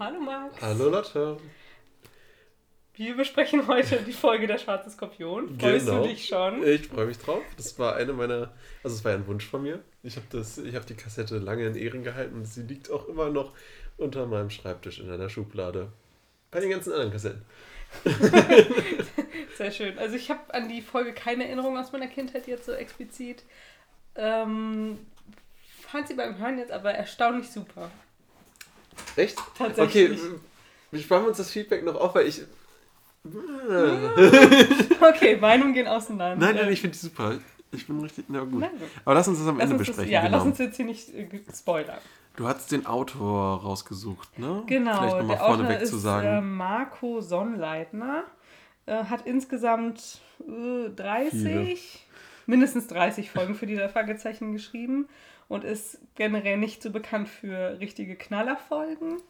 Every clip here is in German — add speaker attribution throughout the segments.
Speaker 1: Hallo Max.
Speaker 2: Hallo Lotte.
Speaker 1: Wir besprechen heute die Folge Der Schwarze Skorpion. Freust
Speaker 2: Genau.
Speaker 1: du dich schon?
Speaker 2: Ich freue mich drauf. Das war eine meiner, also es war ein Wunsch von mir. Ich habe das, ich habe die Kassette lange in Ehren gehalten sie liegt auch immer noch unter meinem Schreibtisch in einer Schublade. Bei den ganzen anderen Kassetten.
Speaker 1: Sehr schön. Also ich habe an die Folge keine Erinnerung aus meiner Kindheit jetzt so explizit. Ähm, fand sie beim Hören jetzt aber erstaunlich super.
Speaker 2: Echt?
Speaker 1: Tatsächlich.
Speaker 2: Okay, wir sparen uns das Feedback noch auf, weil ich.
Speaker 1: Okay, Meinungen gehen auseinander.
Speaker 2: Nein, nein, ich finde die super. Ich bin richtig. Na gut. Aber lass uns das am
Speaker 1: Lass
Speaker 2: Ende
Speaker 1: uns das,
Speaker 2: besprechen.
Speaker 1: ja,
Speaker 2: genau.
Speaker 1: lass uns jetzt hier nicht äh, spoilern.
Speaker 2: Du hast den Autor rausgesucht, ne?
Speaker 1: Genau,
Speaker 2: Vielleicht nochmal vorneweg
Speaker 1: ist
Speaker 2: zu sagen.
Speaker 1: Äh, Marco Sonnleitner. Äh, hat insgesamt äh, 30,
Speaker 2: Viele.
Speaker 1: mindestens 30 Folgen für die Fragezeichen geschrieben und ist generell nicht so bekannt für richtige Knallerfolgen.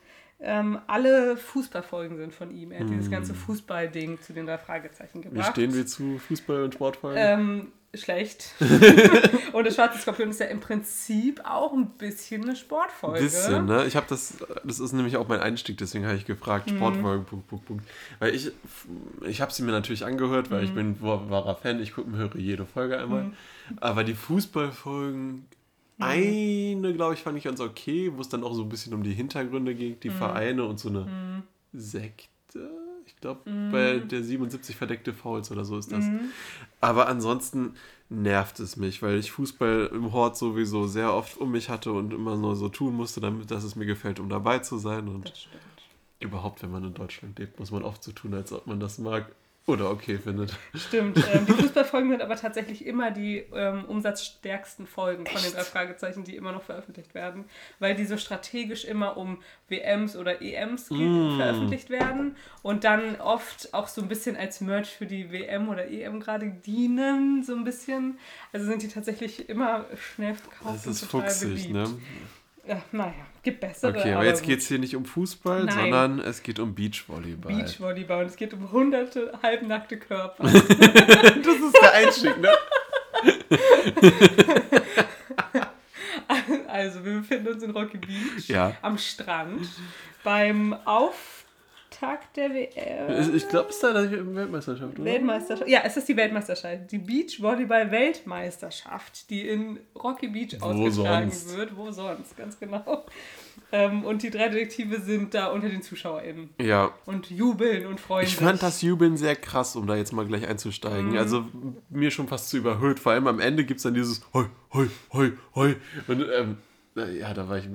Speaker 1: Ähm, alle Fußballfolgen sind von ihm. Er hat dieses ganze Fußballding zu den drei Fragezeichen
Speaker 2: Wie
Speaker 1: gebracht.
Speaker 2: stehen wir zu Fußball- und Sportfolgen?
Speaker 1: Ähm, schlecht. und der Schwarze Skorpion ist ja im Prinzip auch ein bisschen eine Sportfolge.
Speaker 2: bisschen, ne? Ich habe das, das ist nämlich auch mein Einstieg, deswegen habe ich gefragt,
Speaker 1: Mhm.
Speaker 2: Sportfolgen, Punkt, Punkt, Punkt. Weil ich, ich habe sie mir natürlich angehört, weil
Speaker 1: Mhm.
Speaker 2: ich bin wahrer Fan, ich gucke, höre jede Folge einmal. Aber die Fußballfolgen,
Speaker 1: Mhm.
Speaker 2: Eine, glaube ich, fand ich ganz okay, wo es dann auch so ein bisschen um die Hintergründe ging,
Speaker 1: Mhm.
Speaker 2: die Vereine und so eine Sekte. Ich glaube,
Speaker 1: Mhm.
Speaker 2: bei der 77 verdeckte Fouls oder so ist das. Aber ansonsten nervt es mich, weil ich Fußball im Hort sowieso sehr oft um mich hatte und immer nur so tun musste, damit dass es mir gefällt, um dabei zu sein. Und überhaupt, wenn man in Deutschland lebt, muss man oft so tun, als ob man das mag oder okay findet.
Speaker 1: Stimmt. Ähm, die Fußballfolgen sind aber tatsächlich immer die ähm, umsatzstärksten Folgen von den drei Fragezeichen, die immer noch veröffentlicht werden, weil die so strategisch immer um WMs oder EMs
Speaker 2: Mm.
Speaker 1: veröffentlicht werden und dann oft auch so ein bisschen als Merch für die WM oder EM gerade dienen, so ein bisschen. Also sind die tatsächlich immer schnell verkauft.
Speaker 2: Das ist
Speaker 1: und total
Speaker 2: fuchsig,
Speaker 1: beliebt.
Speaker 2: ne?
Speaker 1: Ja, naja, gibt bessere.
Speaker 2: Okay, aber jetzt
Speaker 1: gut.
Speaker 2: geht es hier nicht um Fußball,
Speaker 1: Nein.
Speaker 2: sondern es geht um Beachvolleyball.
Speaker 1: Beachvolleyball und es geht um hunderte halbnackte Körper.
Speaker 2: Das ist der Einstieg, ne?
Speaker 1: Also, wir befinden uns in Rocky Beach
Speaker 2: Ja.
Speaker 1: am Strand beim Auftakt der WM.
Speaker 2: Ich glaube, es ist da die Weltmeisterschaft, oder?
Speaker 1: Weltmeisterschaft. Ja, es ist die Weltmeisterschaft. Die Beachvolleyball-Weltmeisterschaft, die in Rocky Beach
Speaker 2: Wo
Speaker 1: ausgetragen
Speaker 2: sonst?
Speaker 1: wird. Wo sonst, ganz genau. Ähm, und die drei Detektive sind da unter den ZuschauerInnen
Speaker 2: Ja,
Speaker 1: und jubeln und freuen
Speaker 2: Ich
Speaker 1: sich.
Speaker 2: fand das Jubeln sehr krass, um da jetzt mal gleich
Speaker 1: Mhm.
Speaker 2: einzusteigen. Also mir schon fast zu überhöht. Vor allem am Ende gibt es dann dieses Hoi, Hoi, Hoi, Hoi. Und ähm, ja, da war ich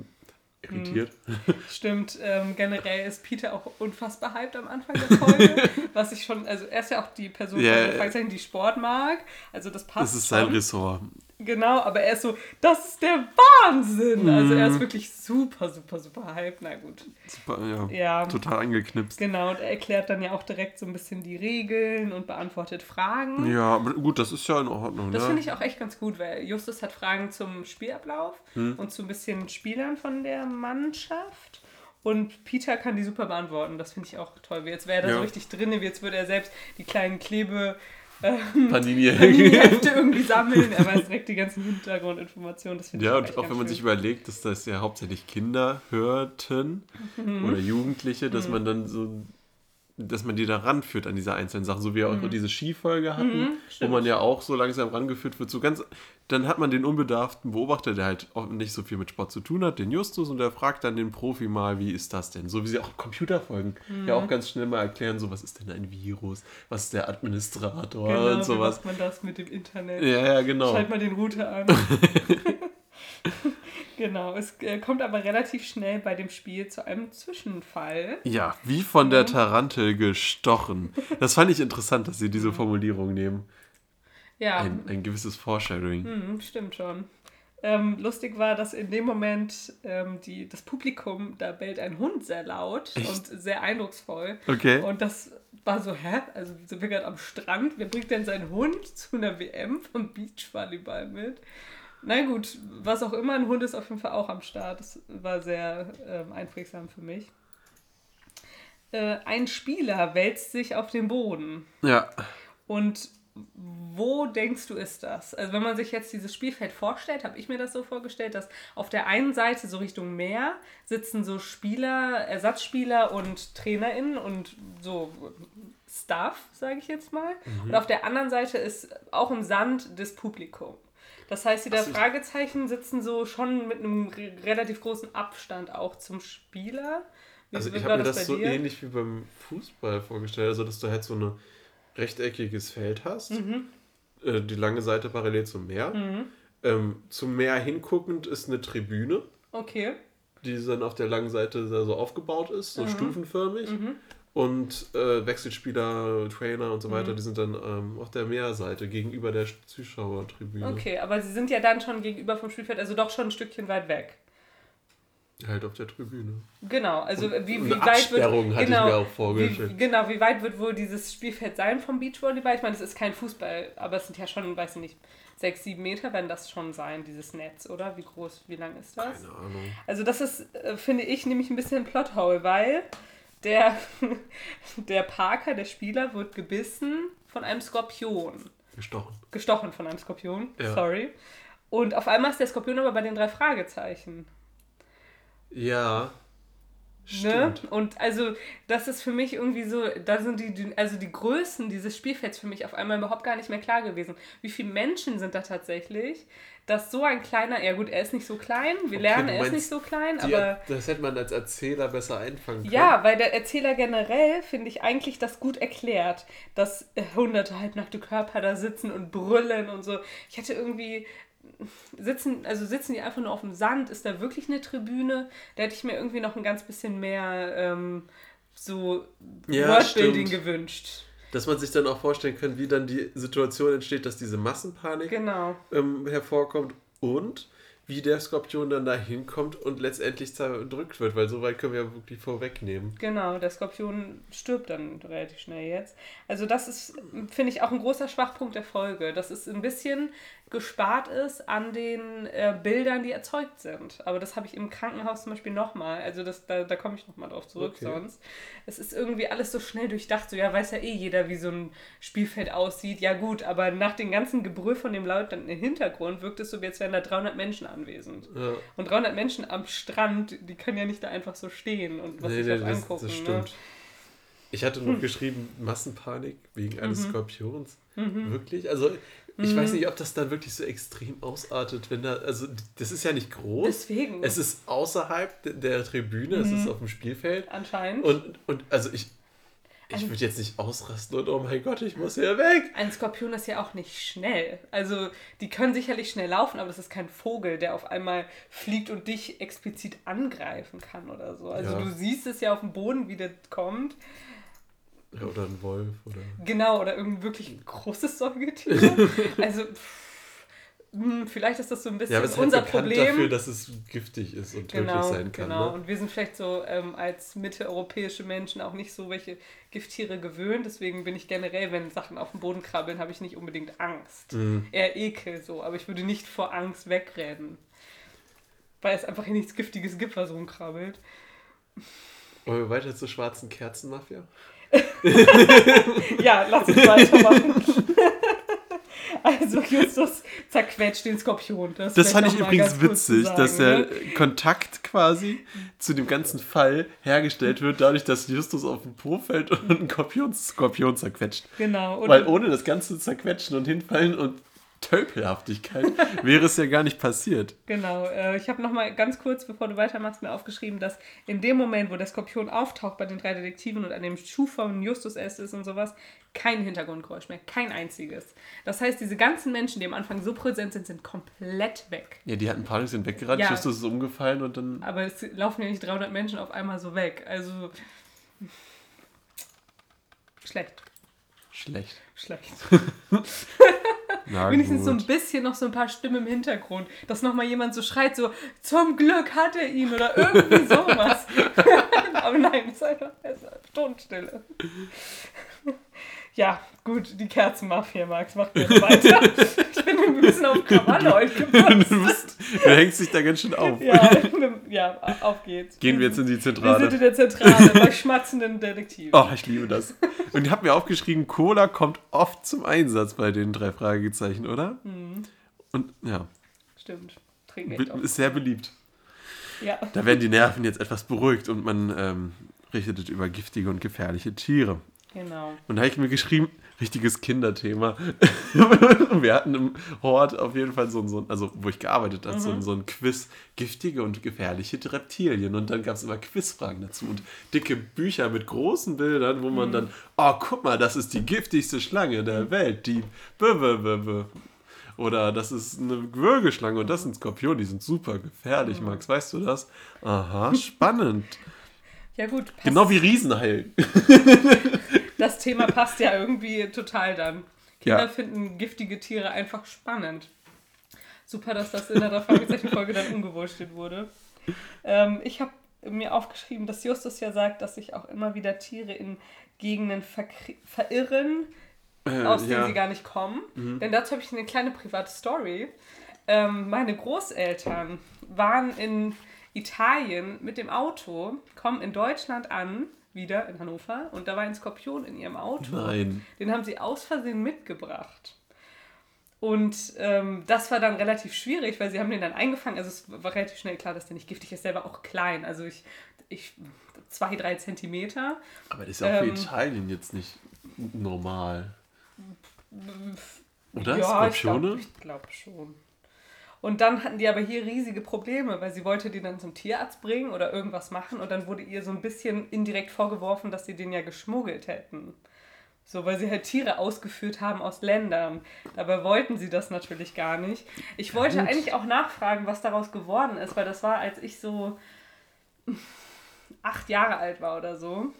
Speaker 2: irritiert.
Speaker 1: Stimmt, ähm, generell ist Peter auch unfassbar hyped am Anfang der Folge, was ich schon, also er ist ja auch die Person, Fragezeichen, die Sport mag, also das passt
Speaker 2: Das ist
Speaker 1: schon.
Speaker 2: sein Ressort.
Speaker 1: Genau, aber er ist so, das ist der Wahnsinn! Also er
Speaker 2: Mhm.
Speaker 1: ist wirklich super, super, super hyped, na gut.
Speaker 2: Super, ja,
Speaker 1: Ja.
Speaker 2: total angeknipst.
Speaker 1: Genau, und er erklärt dann ja auch direkt so ein bisschen die Regeln und beantwortet Fragen.
Speaker 2: Ja, aber gut, das ist ja in Ordnung.
Speaker 1: Das
Speaker 2: ne?
Speaker 1: finde ich auch echt ganz gut, weil Justus hat Fragen zum Spielablauf
Speaker 2: Hm.
Speaker 1: und zu ein bisschen Spielern von der Mannschaft. Und Peter kann die super beantworten. Das finde ich auch toll. Jetzt wäre er da
Speaker 2: Ja.
Speaker 1: so richtig drin, wie jetzt würde er selbst die kleinen Klebe
Speaker 2: Panini.
Speaker 1: Hefte irgendwie sammeln. Er weiß direkt die ganzen Hintergrundinformationen. Das
Speaker 2: Ja, und auch wenn man
Speaker 1: schön.
Speaker 2: sich überlegt, dass das ja hauptsächlich Kinder hörten
Speaker 1: Mhm.
Speaker 2: oder Jugendliche, dass man dann so, dass man die da ranführt an diese einzelnen Sachen, so wie wir auch diese Skifolge hatten, wo
Speaker 1: Mhm. stimmt.
Speaker 2: man ja auch so langsam rangeführt wird, so ganz, dann hat man den unbedarften Beobachter, der halt auch nicht so viel mit Sport zu tun hat, den Justus, und der fragt dann den Profi mal, wie ist das denn? So wie sie auch Computerfolgen ja
Speaker 1: Mhm.
Speaker 2: auch ganz schnell mal erklären, so was ist denn ein Virus, was ist der Administrator
Speaker 1: Genau,
Speaker 2: und
Speaker 1: wie
Speaker 2: sowas.
Speaker 1: macht man das mit dem Internet?
Speaker 2: Ja, ja, genau.
Speaker 1: Schalt mal den Router an. genau, es äh, kommt aber relativ schnell bei dem Spiel zu einem Zwischenfall.
Speaker 2: Ja, wie von der Tarantel gestochen. Das fand ich interessant, dass sie diese Formulierung nehmen.
Speaker 1: Ja,
Speaker 2: Ein, ein gewisses Foreshadowing.
Speaker 1: hm, stimmt schon. Ähm, lustig war, dass in dem Moment ähm, die, das Publikum, da bellt ein Hund sehr laut und sehr eindrucksvoll.
Speaker 2: Okay.
Speaker 1: Und das war so, hä? Also sind wir gerade am Strand? Wer bringt denn seinen Hund zu einer WM vom Beachvolleyball mit? Na gut, was auch immer, ein Hund ist auf jeden Fall auch am Start. Das war sehr ähm, einprägsam für mich. Äh, ein Spieler wälzt sich auf den Boden
Speaker 2: Ja.
Speaker 1: und wo denkst du ist das? Also wenn man sich jetzt dieses Spielfeld vorstellt, habe ich mir das so vorgestellt, dass auf der einen Seite so Richtung Meer sitzen so Spieler, Ersatzspieler und TrainerInnen und so Staff, sage ich jetzt mal. Mhm. Und auf der anderen Seite ist auch im Sand das Publikum. Das heißt, die da Fragezeichen sitzen so schon mit einem relativ großen Abstand auch zum Spieler.
Speaker 2: Wie also ich habe mir das, das so dir? ähnlich wie beim Fußball vorgestellt, also dass du halt so ein rechteckiges Feld hast, mhm. äh, die lange Seite parallel zum Meer. Mhm. Ähm, zum Meer hinguckend ist eine Tribüne.
Speaker 1: Okay.
Speaker 2: Die dann auf der langen Seite so aufgebaut ist, so mhm. stufenförmig. Und äh, Wechselspieler, Trainer und so weiter, mhm. die sind dann ähm, auf der Meerseite gegenüber der Zuschauertribüne.
Speaker 1: Okay, aber sie sind ja dann schon gegenüber vom Spielfeld, also doch schon ein Stückchen weit weg.
Speaker 2: Halt auf der Tribüne.
Speaker 1: Genau, also und, wie, wie weit wird.
Speaker 2: hatte genau, ich mir auch vorgestellt.
Speaker 1: Wie, genau, wie weit wird wohl dieses Spielfeld sein vom Beachvolleyball? Ich meine, es ist kein Fußball, aber es sind ja schon, weiß ich nicht, sechs, sieben Meter werden das schon sein, dieses Netz, oder? Wie groß, wie lang ist das?
Speaker 2: Keine Ahnung.
Speaker 1: Also das ist, äh, finde ich, nämlich ein bisschen Plothole, weil der, der Parker, der Spieler, wird gebissen von einem Skorpion.
Speaker 2: Gestochen.
Speaker 1: Gestochen von einem Skorpion, ja. sorry. Und auf einmal ist der Skorpion aber bei den drei Fragezeichen.
Speaker 2: Ja.
Speaker 1: Ne? Und also, das ist für mich irgendwie so, da sind die, also die Größen dieses Spielfelds für mich auf einmal überhaupt gar nicht mehr klar gewesen. Wie viele Menschen sind da tatsächlich, dass so ein kleiner, ja gut, er ist nicht so klein, wir okay, lernen, er ist nicht so klein, die, aber.
Speaker 2: Das hätte man als Erzähler besser einfangen können.
Speaker 1: Ja, weil der Erzähler generell, finde ich, eigentlich das gut erklärt, dass hunderte halbnackte Körper da sitzen und brüllen und so. Ich hatte irgendwie, sitzen, also sitzen die einfach nur auf dem Sand? Ist da wirklich eine Tribüne? Da hätte ich mir irgendwie noch ein ganz bisschen mehr ähm, so ja, Wordbuilding stimmt. gewünscht.
Speaker 2: Dass man sich dann auch vorstellen kann, wie dann die Situation entsteht, dass diese Massenpanik
Speaker 1: genau.
Speaker 2: ähm, hervorkommt und wie der Skorpion dann da hinkommt und letztendlich zerdrückt wird, weil so weit können wir ja wirklich vorwegnehmen.
Speaker 1: Genau, der Skorpion stirbt dann relativ schnell jetzt. Also das ist, finde ich, auch ein großer Schwachpunkt der Folge. Das ist ein bisschen gespart ist an den äh, Bildern, die erzeugt sind. Aber das habe ich im Krankenhaus zum Beispiel nochmal. Also das, da, da komme ich nochmal drauf zurück okay. sonst. Es ist irgendwie alles so schnell durchdacht. So, ja, weiß ja eh jeder, wie so ein Spielfeld aussieht. Ja gut, aber nach dem ganzen Gebrüll von dem Leutnant im Hintergrund wirkt es so, wie als wären da 300 Menschen anwesend. Ja. Und 300 Menschen am Strand, die können ja nicht da einfach so stehen und was nee, sich nee, das, angucken. Das ne? stimmt. Ne?
Speaker 2: Ich hatte noch hm. geschrieben, Massenpanik wegen eines mhm. Skorpions. Mhm. Wirklich? Also ich mhm. weiß nicht, ob das dann wirklich so extrem ausartet, wenn da, also das ist ja nicht groß.
Speaker 1: Deswegen.
Speaker 2: Es ist außerhalb der, der Tribüne, mhm. es ist mhm. auf dem Spielfeld.
Speaker 1: Anscheinend.
Speaker 2: Und, und also ich, ich würde jetzt nicht ausrasten und oh mein Gott, ich muss hier weg.
Speaker 1: Ein Skorpion ist ja auch nicht schnell. Also die können sicherlich schnell laufen, aber das ist kein Vogel, der auf einmal fliegt und dich explizit angreifen kann oder so. Also ja. du siehst es ja auf dem Boden, wie der kommt.
Speaker 2: Ja, oder ein Wolf. Oder
Speaker 1: genau, oder irgendein wirklich großes Säugetier. also, pff, hm, vielleicht ist das so ein bisschen ja, aber es unser halt Problem.
Speaker 2: dafür, dass es giftig ist und
Speaker 1: genau,
Speaker 2: tödlich sein kann.
Speaker 1: Genau,
Speaker 2: ne?
Speaker 1: und wir sind vielleicht so ähm, als mitteleuropäische Menschen auch nicht so welche Gifttiere gewöhnt. Deswegen bin ich generell, wenn Sachen auf dem Boden krabbeln, habe ich nicht unbedingt Angst. Mhm. Eher Ekel so, aber ich würde nicht vor Angst wegrennen. Weil es einfach hier nichts Giftiges gibt, was rumkrabbelt.
Speaker 2: Wollen wir weiter zur schwarzen Kerzenmafia?
Speaker 1: ja, lass uns weitermachen. Also Justus zerquetscht den Skorpion.
Speaker 2: Das, das fand ich übrigens witzig, sagen, dass der ne? Kontakt quasi zu dem ganzen Fall hergestellt wird, dadurch, dass Justus auf den Po fällt und einen Skorpion, Skorpion zerquetscht.
Speaker 1: Genau.
Speaker 2: Weil ohne das ganze Zerquetschen und Hinfallen und Tölpelhaftigkeit wäre es ja gar nicht passiert.
Speaker 1: Genau. Äh, ich habe noch mal ganz kurz, bevor du weitermachst, mir aufgeschrieben, dass in dem Moment, wo der Skorpion auftaucht bei den drei Detektiven und an dem Schuh von Justus S. ist und sowas, kein Hintergrundgeräusch mehr. Kein einziges. Das heißt, diese ganzen Menschen, die am Anfang so präsent sind, sind komplett weg.
Speaker 2: Ja, die hatten Panik, sind weggerannt, ja. Justus ist umgefallen und dann...
Speaker 1: Aber es laufen ja nicht 300 Menschen auf einmal so weg. Also... Schlecht.
Speaker 2: Schlecht.
Speaker 1: Schlecht. Na, Wenigstens gut. so ein bisschen noch so ein paar Stimmen im Hintergrund, dass nochmal jemand so schreit, so, zum Glück hat er ihn oder irgendwie sowas. Aber nein, es ist einfach Tonstille. Ja, gut, die Kerzenmafia, Max, mach mir weiter. ich bin ein bisschen auf Krawall heute gepasst.
Speaker 2: Du, bist, du hängst dich da ganz schön auf.
Speaker 1: Ja, ja, auf geht's.
Speaker 2: Gehen wir jetzt in die
Speaker 1: Wir
Speaker 2: Zentrale.
Speaker 1: sind in der Zentrale bei schmatzenden Detektiven.
Speaker 2: Oh, ich liebe das. Und ich habe mir aufgeschrieben, Cola kommt oft zum Einsatz bei den drei Fragezeichen, oder?
Speaker 1: Mhm.
Speaker 2: Und ja,
Speaker 1: Stimmt. Trinken echt oft.
Speaker 2: ist sehr beliebt.
Speaker 1: Ja.
Speaker 2: Da werden die Nerven jetzt etwas beruhigt und man ähm, richtet über giftige und gefährliche Tiere.
Speaker 1: Genau.
Speaker 2: Und da habe ich mir geschrieben, richtiges Kinderthema. Wir hatten im Hort auf jeden Fall so ein, so ein also wo ich gearbeitet habe, so, ein, so ein Quiz, giftige und gefährliche Reptilien. Und dann gab es immer Quizfragen dazu und dicke Bücher mit großen Bildern, wo man dann, oh, guck mal, das ist die giftigste Schlange der Welt, die b -b -b -b. Oder das ist eine Würgeschlange und das sind Skorpione, die sind super gefährlich, Max. Weißt du das? Aha, spannend.
Speaker 1: Ja gut, passt.
Speaker 2: genau wie Riesenheil.
Speaker 1: das Thema passt ja irgendwie total dann. Kinder
Speaker 2: Ja.
Speaker 1: finden giftige Tiere einfach spannend. Super, dass das in der Fragezeichen-Folge dann umgewurstet wurde. Ähm, ich habe mir aufgeschrieben, dass Justus ja sagt, dass sich auch immer wieder Tiere in Gegenden verirren,
Speaker 2: Äh,
Speaker 1: aus denen
Speaker 2: ja. Mhm.
Speaker 1: sie gar nicht kommen. Denn dazu habe ich eine kleine private Story. Ähm, meine Großeltern waren in Italien mit dem Auto, kommen in Deutschland an, wieder in Hannover, und da war ein Skorpion in ihrem Auto.
Speaker 2: Nein.
Speaker 1: Den haben sie aus Versehen mitgebracht. Und ähm, das war dann relativ schwierig, weil sie haben den dann eingefangen. Also es war relativ schnell klar, dass der nicht giftig ist. Der war auch klein. Also ich, ich zwei, drei Zentimeter.
Speaker 2: Aber das ist ja auch für
Speaker 1: Ähm,
Speaker 2: Italien jetzt nicht normal. Oder?
Speaker 1: Ja,
Speaker 2: Skorpione?
Speaker 1: ich glaube glaub schon. Und dann hatten die aber hier riesige Probleme, weil sie wollte die dann zum Tierarzt bringen oder irgendwas machen und dann wurde ihr so ein bisschen indirekt vorgeworfen, dass sie den ja geschmuggelt hätten. So, weil sie halt Tiere ausgeführt haben aus Ländern. Dabei wollten sie das natürlich gar nicht. Ich wollte
Speaker 2: gut.
Speaker 1: eigentlich auch nachfragen, was daraus geworden ist, weil das war, als ich so acht Jahre alt war oder so.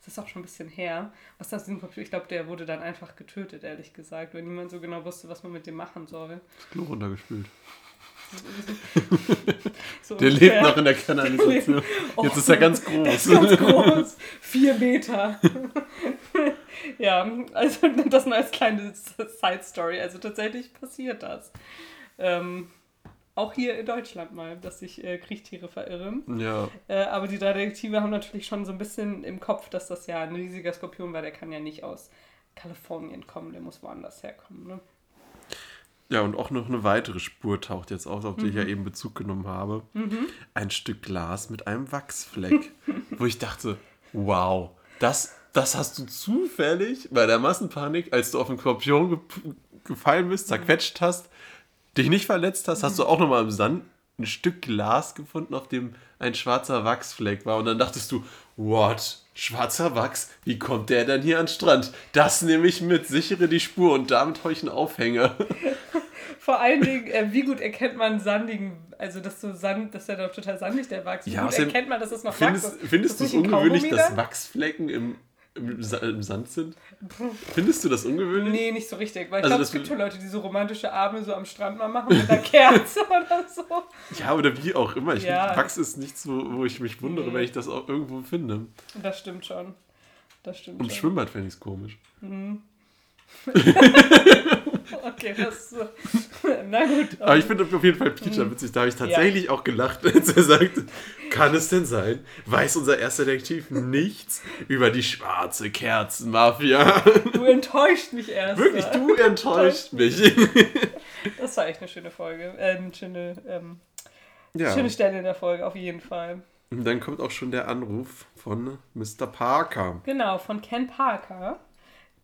Speaker 1: Das ist auch schon ein bisschen her. Was das in Ich glaube, der wurde dann einfach getötet, ehrlich gesagt, weil niemand so genau wusste, was man mit dem machen soll.
Speaker 2: Das Klo runtergespült.
Speaker 1: So
Speaker 2: Der
Speaker 1: ungefähr.
Speaker 2: lebt noch in der Kanalisation.
Speaker 1: Oh,
Speaker 2: Jetzt ist er ganz groß.
Speaker 1: Der ist ganz groß. Vier Meter. ja, also das nur als kleine Side-Story. Also tatsächlich passiert das. Ähm, auch hier in Deutschland mal, dass sich äh, Kriechtiere verirren.
Speaker 2: Ja,
Speaker 1: Äh, aber die drei Detektive haben natürlich schon so ein bisschen im Kopf, dass das ja ein riesiger Skorpion war. Der kann ja nicht aus Kalifornien kommen, der muss woanders herkommen. Ne?
Speaker 2: Ja, und auch noch eine weitere Spur taucht jetzt auf, auf die ich ja eben Bezug genommen habe. Ein Stück Glas mit einem Wachsfleck, wo ich dachte, wow, das, das hast du zufällig bei der Massenpanik, als du auf den Skorpion ge gefallen bist, zerquetscht hast, dich nicht verletzt hast, hast du auch nochmal im Sand ein Stück Glas gefunden, auf dem ein schwarzer Wachsfleck war. Und dann dachtest du, what? Schwarzer Wachs? Wie kommt der denn hier an den Strand? Das nehme ich mit, sichere die Spur und damit einen Aufhänger.
Speaker 1: Vor allen Dingen, äh, wie gut erkennt man sandigen, also dass so Sand, dass der doch total sandig der Wachs. Wie
Speaker 2: Ja,
Speaker 1: gut erkennt man, dass das noch
Speaker 2: Findest,
Speaker 1: Wachs ist?
Speaker 2: findest du es ungewöhnlich, dass? Wachsflecken im, im, Sa im Sand sind? Findest du das ungewöhnlich?
Speaker 1: Nee, nicht so richtig. Weil ich
Speaker 2: Also
Speaker 1: glaube, es gibt schon Leute, die so romantische Abende so am Strand mal machen mit einer Kerze oder so.
Speaker 2: Ja, oder wie auch immer. Ich
Speaker 1: Ja.
Speaker 2: Wachs ist nichts, wo, wo ich mich wundere,
Speaker 1: Nee.
Speaker 2: wenn ich das auch irgendwo finde.
Speaker 1: Das stimmt schon. Das stimmt
Speaker 2: Im
Speaker 1: schon.
Speaker 2: Schwimmbad fände ich es komisch.
Speaker 1: Okay, so. Na gut.
Speaker 2: Aber ich finde auf jeden Fall Peter witzig. Da habe ich tatsächlich auch gelacht, als er sagte, kann es denn sein, weiß unser erster Detektiv nichts über die schwarze Kerzenmafia?
Speaker 1: Du enttäuscht mich erst.
Speaker 2: Wirklich, du enttäuscht mich.
Speaker 1: Das war echt eine schöne Folge. Äh, eine schöne, ähm,
Speaker 2: Ja.
Speaker 1: schöne Stelle in der Folge, auf jeden Fall.
Speaker 2: Und dann kommt auch schon der Anruf von Mr. Parker.
Speaker 1: Genau, von Ken Parker,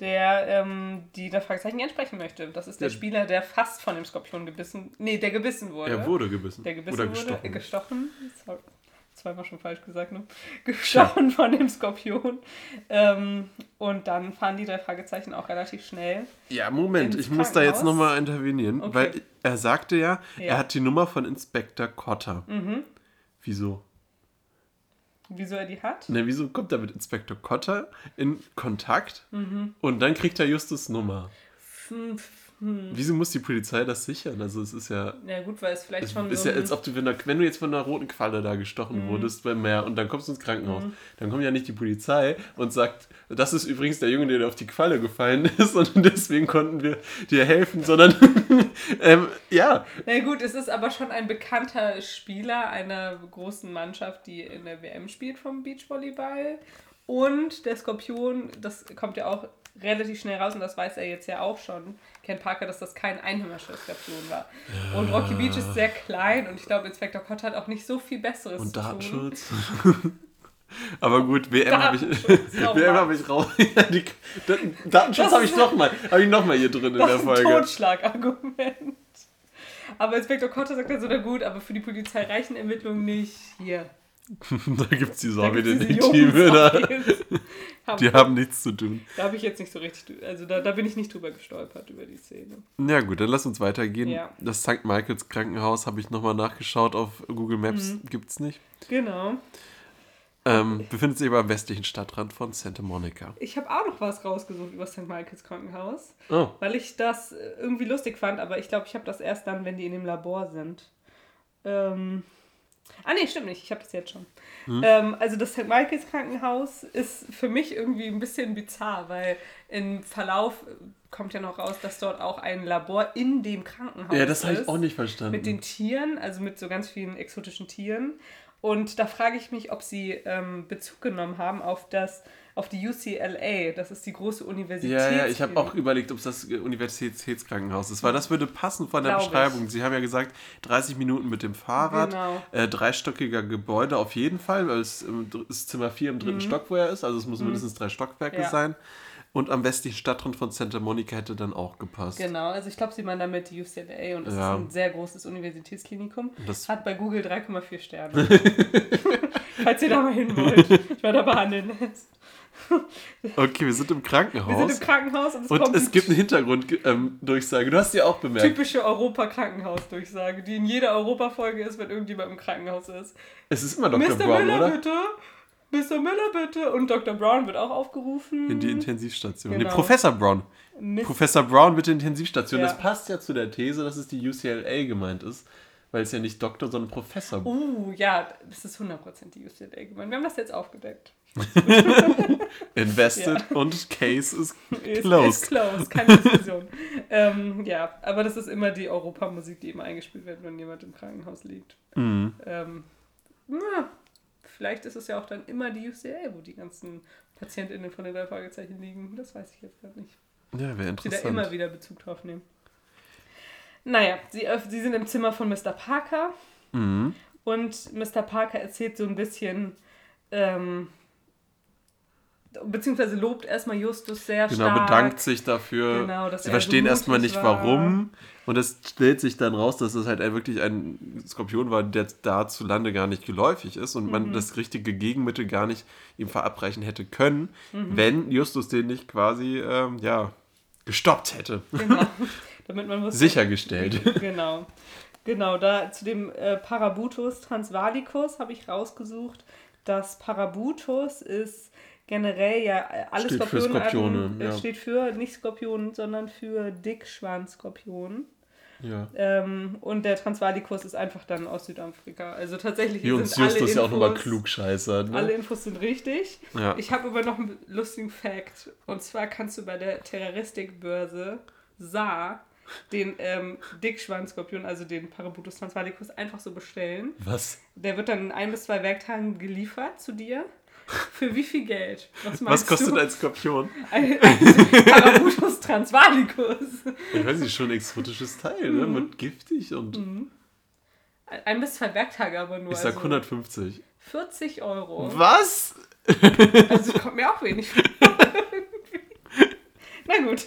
Speaker 1: der ähm, die der Fragezeichen ansprechen möchte. Das ist der
Speaker 2: Der-
Speaker 1: Spieler, der fast von dem Skorpion gebissen, nee, der gebissen wurde.
Speaker 2: Er wurde gebissen.
Speaker 1: Der gebissen
Speaker 2: Oder
Speaker 1: wurde,
Speaker 2: gestochen.
Speaker 1: äh, gestochen. Sorry. Zweimal schon falsch gesagt, ne? Gestochen von dem Skorpion. Ähm, und dann fahren die drei Fragezeichen auch relativ schnell.
Speaker 2: Ja, Moment, ich muss da jetzt nochmal intervenieren,
Speaker 1: Okay.
Speaker 2: weil er sagte ja,
Speaker 1: Ja.
Speaker 2: er hat die Nummer von Inspektor Cotter.
Speaker 1: Mhm.
Speaker 2: Wieso?
Speaker 1: Wieso er die hat?
Speaker 2: Ne, wieso kommt er mit Inspektor Cotter in Kontakt
Speaker 1: Mhm.
Speaker 2: und dann kriegt er Justus Nummer? Hm. Wieso muss die Polizei das sichern? Also es ist ja.
Speaker 1: Ja gut, weil es vielleicht
Speaker 2: es
Speaker 1: schon.
Speaker 2: Ist so ja, als ob du, wenn, da, wenn du jetzt von einer roten Qualle da gestochen mhm. wurdest beim Meer und dann kommst du ins Krankenhaus, mhm. dann kommt ja nicht die Polizei und sagt, das ist übrigens der Junge, der auf die Qualle gefallen ist und deswegen konnten wir dir helfen, sondern ähm, ja.
Speaker 1: Na gut, es ist aber schon ein bekannter Spieler einer großen Mannschaft, die in der WM spielt vom Beachvolleyball. Und der Skorpion, das kommt ja auch relativ schnell raus und das weiß er jetzt ja auch schon, Ken Parker, dass das kein einheimischer Skorpion war. Ja. Und Rocky Beach ist sehr klein und ich glaube, Inspector Cott hat auch nicht so viel Besseres
Speaker 2: und zu Datenschutz. tun. Aber gut, WM habe ich, WM hab ich raus. Die, Datenschutz habe ich nochmal hab ich noch mal hier drin in der Folge. Das ist ein
Speaker 1: Totschlagargument. Aber Inspektor Cotter sagt dann so, na gut, aber für die Polizei reichen Ermittlungen nicht. Hier,
Speaker 2: da gibt es die Sorgedetektive. Da. Die haben nichts zu tun.
Speaker 1: Da habe ich jetzt nicht so richtig, also da, da bin ich nicht drüber gestolpert über die Szene.
Speaker 2: Ja gut, dann lass uns weitergehen. Ja. Das St. Michaels Krankenhaus habe ich nochmal nachgeschaut auf Google Maps, mhm. gibt es nicht.
Speaker 1: Genau.
Speaker 2: Ähm, befindet sich aber am westlichen Stadtrand von Santa Monica.
Speaker 1: Ich habe auch noch was rausgesucht über St. Michaels Krankenhaus, oh. weil ich das irgendwie lustig fand, aber ich glaube, ich habe das erst dann, wenn die in dem Labor sind. Ähm, Ah, nee, stimmt nicht. Ich habe das jetzt schon. Hm. Ähm, also das St. Michaels Krankenhaus ist für mich irgendwie ein bisschen bizarr, weil im Verlauf kommt ja noch raus, dass dort auch ein Labor in dem Krankenhaus ist.
Speaker 2: Ja, das habe ich auch nicht verstanden.
Speaker 1: Mit den Tieren, also mit so ganz vielen exotischen Tieren. Und da frage ich mich, ob sie ähm, Bezug genommen haben auf das auf die UCLA. Das ist die große Universität.
Speaker 2: Ja, ja, ich habe auch überlegt, ob es das Universitätskrankenhaus ist, weil das würde passen von der Glaube Beschreibung. Ich. Sie haben ja gesagt, 30 Minuten mit dem Fahrrad, genau. äh, dreistöckiger Gebäude auf jeden Fall, weil es ist Zimmer 4 im dritten mhm. Stock, wo er ist, also es muss mhm. mindestens drei Stockwerke ja. sein. Und am westlichen Stadtrand von Santa Monica hätte dann auch gepasst.
Speaker 1: Genau, also ich glaube, sie meinen damit die UCLA und es ja. ist ein sehr großes Universitätsklinikum. Das hat bei Google 3,4 Sterne. Falls ihr da mal hin wollt, ich war da behandeln lässt.
Speaker 2: Okay, wir sind im Krankenhaus. Wir
Speaker 1: sind im Krankenhaus und
Speaker 2: es, und es gibt eine Hintergrunddurchsage. Ähm, du hast die auch bemerkt.
Speaker 1: Typische Europa-Krankenhaus-Durchsage, die in jeder Europa-Folge ist, wenn irgendjemand im Krankenhaus ist.
Speaker 2: Es ist immer Dr.
Speaker 1: Mr.
Speaker 2: Brown,
Speaker 1: Müller,
Speaker 2: oder?
Speaker 1: bitte. Mr. Müller, bitte. Und Dr. Brown wird auch aufgerufen.
Speaker 2: In die Intensivstation. Genau. Nee, Professor Brown. Mist. Professor Brown mit der Intensivstation. Ja. Das passt ja zu der These, dass es die UCLA gemeint ist. Weil es ja nicht Doktor, sondern Professor.
Speaker 1: Uh, ja, das ist 100% die UCLA gemeint. Wir haben das jetzt aufgedeckt.
Speaker 2: Invested ja. und Case is closed. Ist,
Speaker 1: ist closed, keine Diskussion. ähm, ja, aber das ist immer die Europamusik, die immer eingespielt wird, wenn jemand im Krankenhaus liegt. Mhm. Ähm, na, vielleicht ist es ja auch dann immer die UCA, wo die ganzen PatientInnen von den drei Fragezeichen liegen. Das weiß ich jetzt gerade nicht.
Speaker 2: Ja, wäre interessant.
Speaker 1: Sie da immer wieder Bezug drauf nehmen. Naja, sie, sie sind im Zimmer von Mr. Parker. Mhm. Und Mr. Parker erzählt so ein bisschen, ähm, beziehungsweise lobt erstmal Justus sehr
Speaker 2: genau, stark. Genau, bedankt sich dafür. Genau, dass Sie verstehen so erstmal nicht, war. warum. Und es stellt sich dann raus, dass es halt wirklich ein Skorpion war, der da zu Lande gar nicht geläufig ist und mhm. man das richtige Gegenmittel gar nicht ihm verabreichen hätte können, mhm. wenn Justus den nicht quasi, ähm, ja, gestoppt hätte. Genau.
Speaker 1: Damit man wusste,
Speaker 2: Sichergestellt.
Speaker 1: Genau. Genau, da zu dem äh, Parabutus transvalicus habe ich rausgesucht. Das Parabutus ist generell ja äh, alles
Speaker 2: steht Skorpione, für Skorpione
Speaker 1: ja. steht für nicht Skorpionen, sondern für Dickschwanzskorpion.
Speaker 2: Ja.
Speaker 1: Ähm, und der Transvalicus ist einfach dann aus Südafrika. Also tatsächlich
Speaker 2: Wie uns
Speaker 1: sind alle Infos,
Speaker 2: ja auch nochmal klugscheißer. Ne?
Speaker 1: Alle Infos sind richtig. Ja. Ich habe aber noch einen lustigen Fact. Und zwar kannst du bei der Terroristikbörse SAR den ähm, Dickschwanzskorpion, also den Parabutus transvalicus, einfach so bestellen.
Speaker 2: Was?
Speaker 1: Der wird dann in ein bis zwei Werktagen geliefert zu dir. Für wie viel Geld?
Speaker 2: Was, Was kostet du? ein Skorpion?
Speaker 1: Ein, Parabutus transvalicus.
Speaker 2: Ich weiß nicht, schon ein exotisches Teil, ne? Mhm. Mit giftig und. Mhm.
Speaker 1: Ein bis zwei Werktage aber nur.
Speaker 2: Ich sag also 150.
Speaker 1: 40 Euro.
Speaker 2: Was?
Speaker 1: Also kommt mir auch wenig vor. Na gut.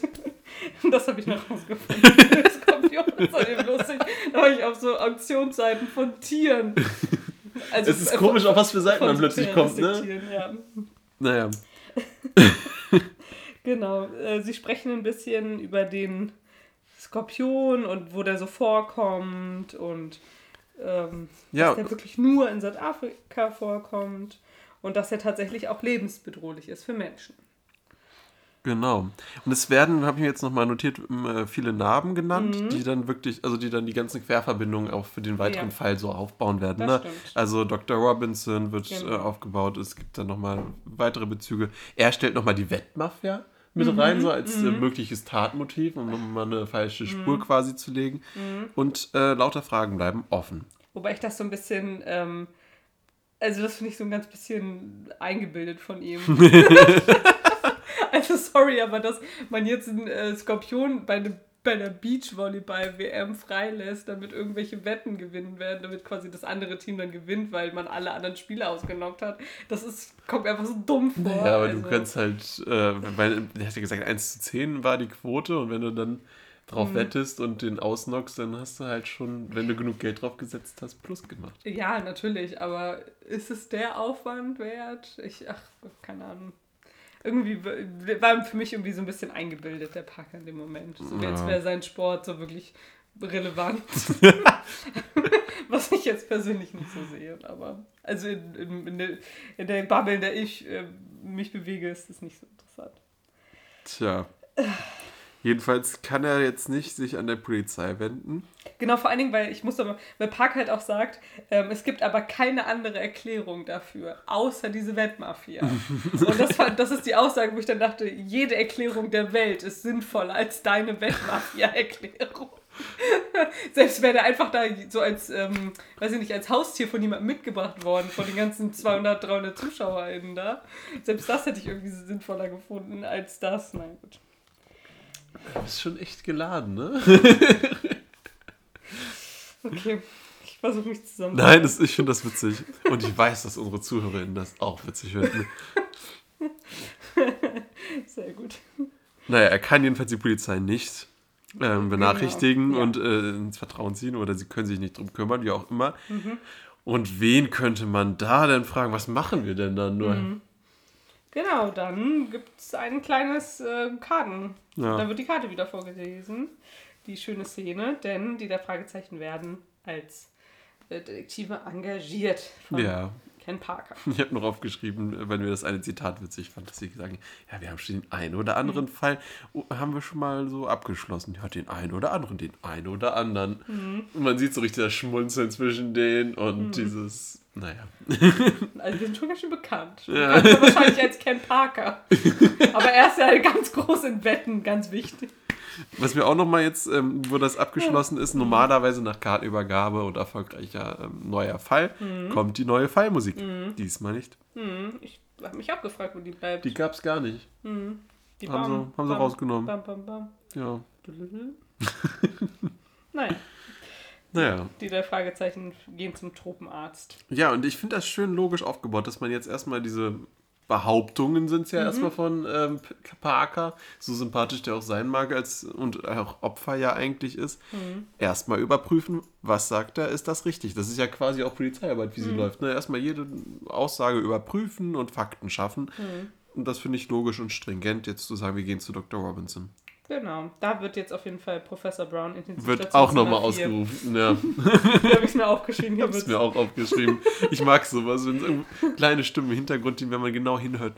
Speaker 1: Das habe ich noch rausgefunden. Skorpion ist eben lustig. Da war ich auf so Auktionsseiten von Tieren.
Speaker 2: Also es ist komisch, auf was für Seiten man plötzlich kommt, ne?
Speaker 1: Ja.
Speaker 2: Naja.
Speaker 1: genau. Äh, sie sprechen ein bisschen über den Skorpion und wo der so vorkommt und ähm, ja. dass der wirklich nur in Südafrika vorkommt und dass er tatsächlich auch lebensbedrohlich ist für Menschen.
Speaker 2: Genau. Und es werden, habe ich mir jetzt nochmal notiert, äh, viele Narben genannt, mhm. die dann wirklich, also die dann die ganzen Querverbindungen auch für den weiteren ja. Fall so aufbauen werden. Ne? Also Dr. Robinson wird genau. äh, aufgebaut, es gibt dann nochmal weitere Bezüge. Er stellt nochmal die Wettmafia mit mhm. rein, so als äh, mhm. äh, mögliches Tatmotiv, um mal eine falsche Spur mhm. quasi zu legen. Mhm. Und äh, lauter Fragen bleiben offen.
Speaker 1: Wobei ich das so ein bisschen, ähm, also das finde ich so ein ganz bisschen eingebildet von ihm. also sorry, aber dass man jetzt einen äh, Skorpion bei, ne, bei der Beachvolleyball-WM freilässt, damit irgendwelche Wetten gewinnen werden, damit quasi das andere Team dann gewinnt, weil man alle anderen Spieler ausgenockt hat. Das ist, kommt einfach so dumm vor.
Speaker 2: Ja, aber also. du kannst halt, äh, weil, er hat ja gesagt, 1 zu 10 war die Quote und wenn du dann drauf mhm. wettest und den ausnockst, dann hast du halt schon, wenn du genug Geld drauf gesetzt hast, Plus gemacht.
Speaker 1: Ja, natürlich, aber ist es der Aufwand wert? Ich, ach, keine Ahnung. Irgendwie war für mich irgendwie so ein bisschen eingebildet, der Parker in dem Moment. So, ja. Jetzt wäre sein Sport so wirklich relevant. Was ich jetzt persönlich nicht so sehe. Aber also in, in, in, der, in der Bubble, in der ich äh, mich bewege, ist das nicht so interessant.
Speaker 2: Tja. Jedenfalls kann er jetzt nicht sich an der Polizei wenden.
Speaker 1: Genau, vor allen Dingen, weil ich muss aber, weil Park halt auch sagt, ähm, es gibt aber keine andere Erklärung dafür, außer diese Wettmafia. Und das, das ist die Aussage, wo ich dann dachte, jede Erklärung der Welt ist sinnvoller als deine Wettmafia-Erklärung. Selbst wäre der einfach da so als, ähm, weiß ich nicht, als Haustier von jemandem mitgebracht worden, von den ganzen 200, 300 ZuschauerInnen da. Selbst das hätte ich irgendwie sinnvoller gefunden als das. Nein, gut.
Speaker 2: Du bist schon echt geladen, ne?
Speaker 1: okay, ich versuche mich zusammen.
Speaker 2: Nein, das, ich finde das witzig. Und ich weiß, dass unsere ZuhörerInnen das auch witzig finden.
Speaker 1: Sehr gut.
Speaker 2: Naja, er kann jedenfalls die Polizei nicht ähm, benachrichtigen genau. ja. und äh, ins Vertrauen ziehen oder sie können sich nicht drum kümmern, wie auch immer. Mhm. Und wen könnte man da denn fragen? Was machen wir denn dann nur? Mhm.
Speaker 1: Genau, dann gibt es ein kleines äh, Karten. Ja. Dann wird die Karte wieder vorgelesen. Die schöne Szene, denn die der Fragezeichen werden als äh, Detektive engagiert von ja. Ken Parker.
Speaker 2: Ich habe noch aufgeschrieben, weil mir das eine Zitat witzig fand, dass sie sagen, ja, wir haben schon den einen oder anderen mhm. Fall, oh, haben wir schon mal so abgeschlossen. Ja, den einen oder anderen, den einen oder anderen. Mhm. Und man sieht so richtig das Schmunzeln zwischen denen und mhm. dieses naja.
Speaker 1: Also wir sind schon ganz schön bekannt. Ja. wahrscheinlich als Ken Parker. Aber er ist ja ganz groß in Wetten, ganz wichtig.
Speaker 2: Was mir auch nochmal jetzt, ähm, wo das abgeschlossen ist, normalerweise nach Kartenübergabe und erfolgreicher ähm, neuer Fall, mhm. kommt die neue Fallmusik. Mhm. Diesmal nicht.
Speaker 1: Mhm. Ich habe mich auch gefragt, wo die bleibt.
Speaker 2: Die gab es gar nicht. Mhm. Die haben, bam, sie, haben sie rausgenommen. Bam, bam, bam. Ja.
Speaker 1: Nein. Naja. Die drei Fragezeichen gehen zum Tropenarzt.
Speaker 2: Ja, und ich finde das schön logisch aufgebaut, dass man jetzt erstmal diese Behauptungen sind es ja mhm. erstmal von ähm, Parker, so sympathisch der auch sein mag als und auch Opfer ja eigentlich ist, mhm. erstmal überprüfen, was sagt er, ist das richtig? Das ist ja quasi auch Polizeiarbeit, wie sie mhm. läuft. Ne? Erstmal jede Aussage überprüfen und Fakten schaffen. Mhm. Und das finde ich logisch und stringent, jetzt zu sagen, wir gehen zu Dr. Robinson.
Speaker 1: Genau, da wird jetzt auf jeden Fall Professor Brown in
Speaker 2: den Wird auch nochmal ausgerufen, ja.
Speaker 1: da habe ich mir aufgeschrieben.
Speaker 2: Ich habe es mir auch aufgeschrieben. Ich mag sowas, wenn es kleine Stimmen im Hintergrund, die, wenn man genau hinhört.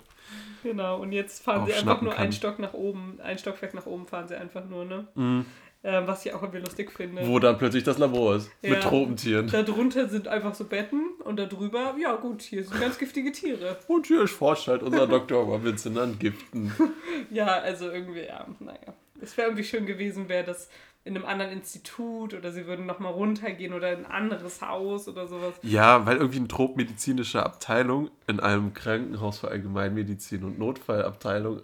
Speaker 1: Genau, und jetzt fahren sie einfach nur kann. einen Stock nach oben, ein Stockwerk nach oben fahren sie einfach nur, ne? Mhm. Ähm, was ich auch irgendwie lustig finde.
Speaker 2: Wo dann plötzlich das Labor ist. Ja. Mit Tropentieren.
Speaker 1: Darunter sind einfach so Betten und darüber, ja gut, hier sind ganz giftige Tiere.
Speaker 2: Und hier forscht halt unser Dr. Robinson an Giften.
Speaker 1: ja, also irgendwie, ja, naja. Es wäre irgendwie schön gewesen, wäre das in einem anderen Institut oder sie würden nochmal runtergehen oder in ein anderes Haus oder sowas.
Speaker 2: Ja, weil irgendwie eine tropmedizinische Abteilung in einem Krankenhaus für Allgemeinmedizin und Notfallabteilung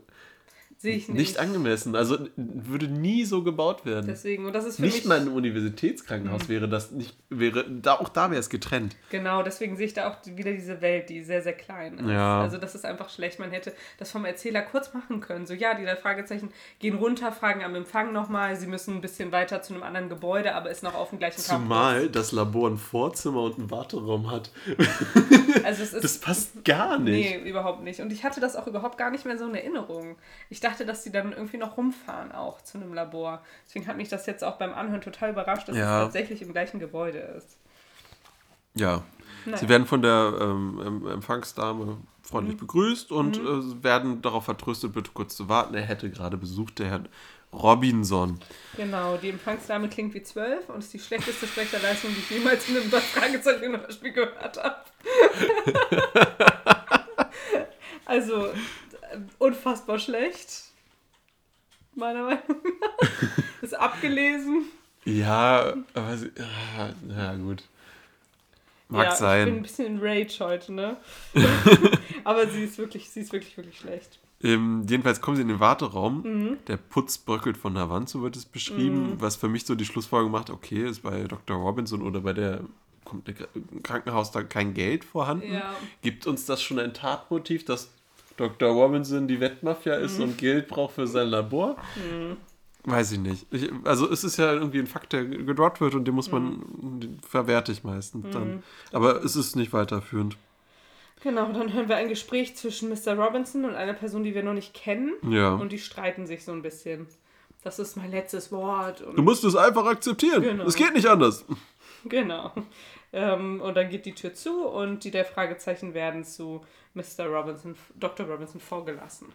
Speaker 2: Sehe ich nicht. Nicht angemessen. Also würde nie so gebaut werden.
Speaker 1: Deswegen, und das ist für
Speaker 2: Nicht mich, mal ein Universitätskrankenhaus mhm. wäre das nicht, wäre, da, auch da wäre es getrennt.
Speaker 1: Genau, deswegen sehe ich da auch wieder diese Welt, die sehr, sehr klein ist. Ja. Also das ist einfach schlecht. Man hätte das vom Erzähler kurz machen können. So, ja, die drei Fragezeichen gehen runter, fragen am Empfang nochmal, sie müssen ein bisschen weiter zu einem anderen Gebäude, aber ist noch auf dem gleichen
Speaker 2: Zumal Campus. das Labor ein Vorzimmer und einen Warteraum hat. Also es ist, das passt gar nicht.
Speaker 1: Nee, überhaupt nicht. Und ich hatte das auch überhaupt gar nicht mehr so in Erinnerung. Ich dachte, dachte, dass die dann irgendwie noch rumfahren auch zu einem Labor. Deswegen hat mich das jetzt auch beim Anhören total überrascht, dass ja. es tatsächlich im gleichen Gebäude ist.
Speaker 2: Ja. Naja. Sie werden von der ähm, Empfangsdame freundlich mhm. begrüßt und mhm. äh, werden darauf vertröstet, bitte kurz zu warten. Er hätte gerade besucht, der Herr Robinson.
Speaker 1: Genau, die Empfangsdame klingt wie zwölf und ist die schlechteste Sprecherleistung, die ich jemals in einem Fragezeichen-Hörspiel gehört habe. also, unfassbar schlecht. Meiner Meinung nach. Ist abgelesen.
Speaker 2: Ja, aber sie, ja, gut. Mag ja, sein. Ich
Speaker 1: bin ein bisschen in Rage heute, ne? aber sie ist wirklich, sie ist wirklich, wirklich schlecht.
Speaker 2: Ähm, jedenfalls kommen sie in den Warteraum. Mhm. Der Putz bröckelt von der Wand, so wird es beschrieben. Mhm. Was für mich so die Schlussfolgerung macht, okay, ist bei Dr. Robinson oder bei der kommt im Krankenhaus da kein Geld vorhanden. Ja. Gibt uns das schon ein Tatmotiv, dass Dr. Robinson die Wettmafia ist mhm. und Geld braucht für sein Labor? Mhm. Weiß ich nicht. Ich, also es ist ja irgendwie ein Fakt, der gedroppt wird und den muss man, mhm. den verwerte ich meistens dann. Mhm. Aber es ist nicht weiterführend.
Speaker 1: Genau, dann hören wir ein Gespräch zwischen Mr. Robinson und einer Person, die wir noch nicht kennen. Ja. Und die streiten sich so ein bisschen. Das ist mein letztes Wort.
Speaker 2: du musst es einfach akzeptieren. Genau. Es geht nicht anders.
Speaker 1: Genau. Ähm, und dann geht die Tür zu und die der Fragezeichen werden zu Mr. Robinson, Dr. Robinson vorgelassen.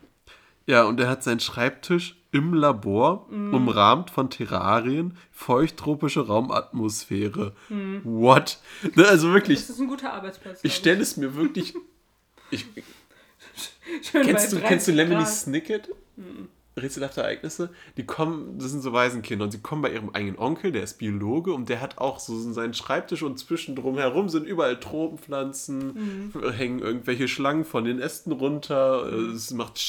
Speaker 2: Ja, und er hat seinen Schreibtisch im Labor, mm. umrahmt von Terrarien, feuchttropische Raumatmosphäre. Mm. What? Ne, also wirklich.
Speaker 1: Das ist ein guter Arbeitsplatz.
Speaker 2: Ich stelle es mir wirklich. Ich, kennst, du, kennst du Lemony Snicket? Mm rätselhafte Ereignisse, die kommen, das sind so Waisenkinder und sie kommen bei ihrem eigenen Onkel, der ist Biologe und der hat auch so seinen Schreibtisch und zwischendrum herum sind überall Tropenpflanzen, mhm. hängen irgendwelche Schlangen von den Ästen runter, mhm. es macht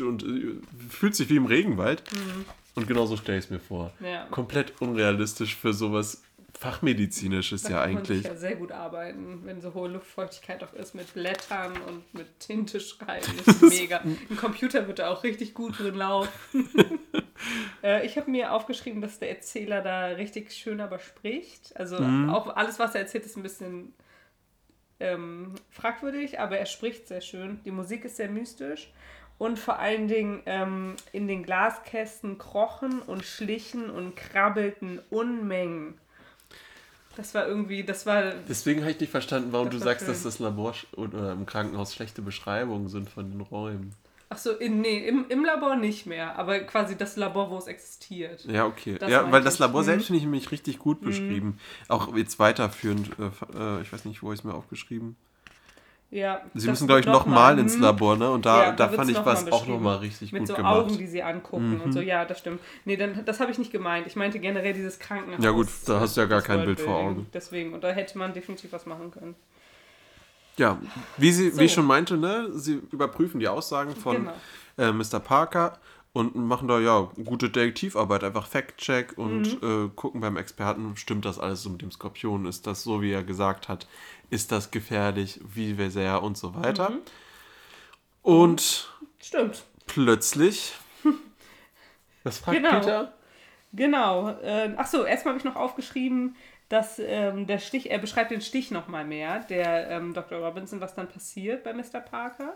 Speaker 2: und äh, fühlt sich wie im Regenwald. Mhm. Und genauso stelle ich es mir vor. Ja. Komplett unrealistisch für sowas fachmedizinisches da ja eigentlich.
Speaker 1: Man ja sehr gut arbeiten, wenn so hohe Luftfeuchtigkeit auch ist, mit Blättern und mit Tinte schreiben. Das ist mega. Ein Computer wird da auch richtig gut drin laufen. äh, ich habe mir aufgeschrieben, dass der Erzähler da richtig schön aber spricht. Also mhm. auch alles, was er erzählt, ist ein bisschen ähm, fragwürdig, aber er spricht sehr schön. Die Musik ist sehr mystisch. Und vor allen Dingen ähm, in den Glaskästen krochen und schlichen und krabbelten Unmengen das war irgendwie, das war.
Speaker 2: Deswegen habe ich nicht verstanden, warum du sagst, schön. dass das Labor oder im Krankenhaus schlechte Beschreibungen sind von den Räumen.
Speaker 1: Ach so, in, nee, im, im Labor nicht mehr, aber quasi das Labor, wo es existiert.
Speaker 2: Ja, okay. Das ja, weil das Labor selbst finde ich nämlich richtig gut mhm. beschrieben. Mhm. Auch jetzt weiterführend, äh, äh ich weiß nicht, wo ich es mir aufgeschrieben
Speaker 1: ja,
Speaker 2: sie müssen, glaube ich, nochmal ins hm. Labor, ne? Und da, ja, da, da fand ich was auch nochmal richtig
Speaker 1: Mit
Speaker 2: gut
Speaker 1: so
Speaker 2: gemacht.
Speaker 1: Mit so Augen, die sie angucken mhm. und so, ja, das stimmt. Nee, dann, das habe ich nicht gemeint. Ich meinte generell dieses Krankenhaus.
Speaker 2: Ja gut, da hast du ja gar kein Bild vor Augen.
Speaker 1: Deswegen, und da hätte man definitiv was machen können.
Speaker 2: Ja, wie, sie, so. wie ich schon meinte, ne? Sie überprüfen die Aussagen von genau. äh, Mr. Parker und machen da ja gute Detektivarbeit, einfach Fact-Check und mhm. äh, gucken beim Experten, stimmt das alles so mit dem Skorpion? Ist das so, wie er gesagt hat? Ist das gefährlich? Wie sehr und so weiter? Mhm. Und
Speaker 1: stimmt.
Speaker 2: plötzlich. Was fragt
Speaker 1: genau.
Speaker 2: Peter?
Speaker 1: Genau. Äh, Achso, erstmal habe ich noch aufgeschrieben, dass ähm, der Stich, er beschreibt den Stich nochmal mehr, der ähm, Dr. Robinson, was dann passiert bei Mr. Parker.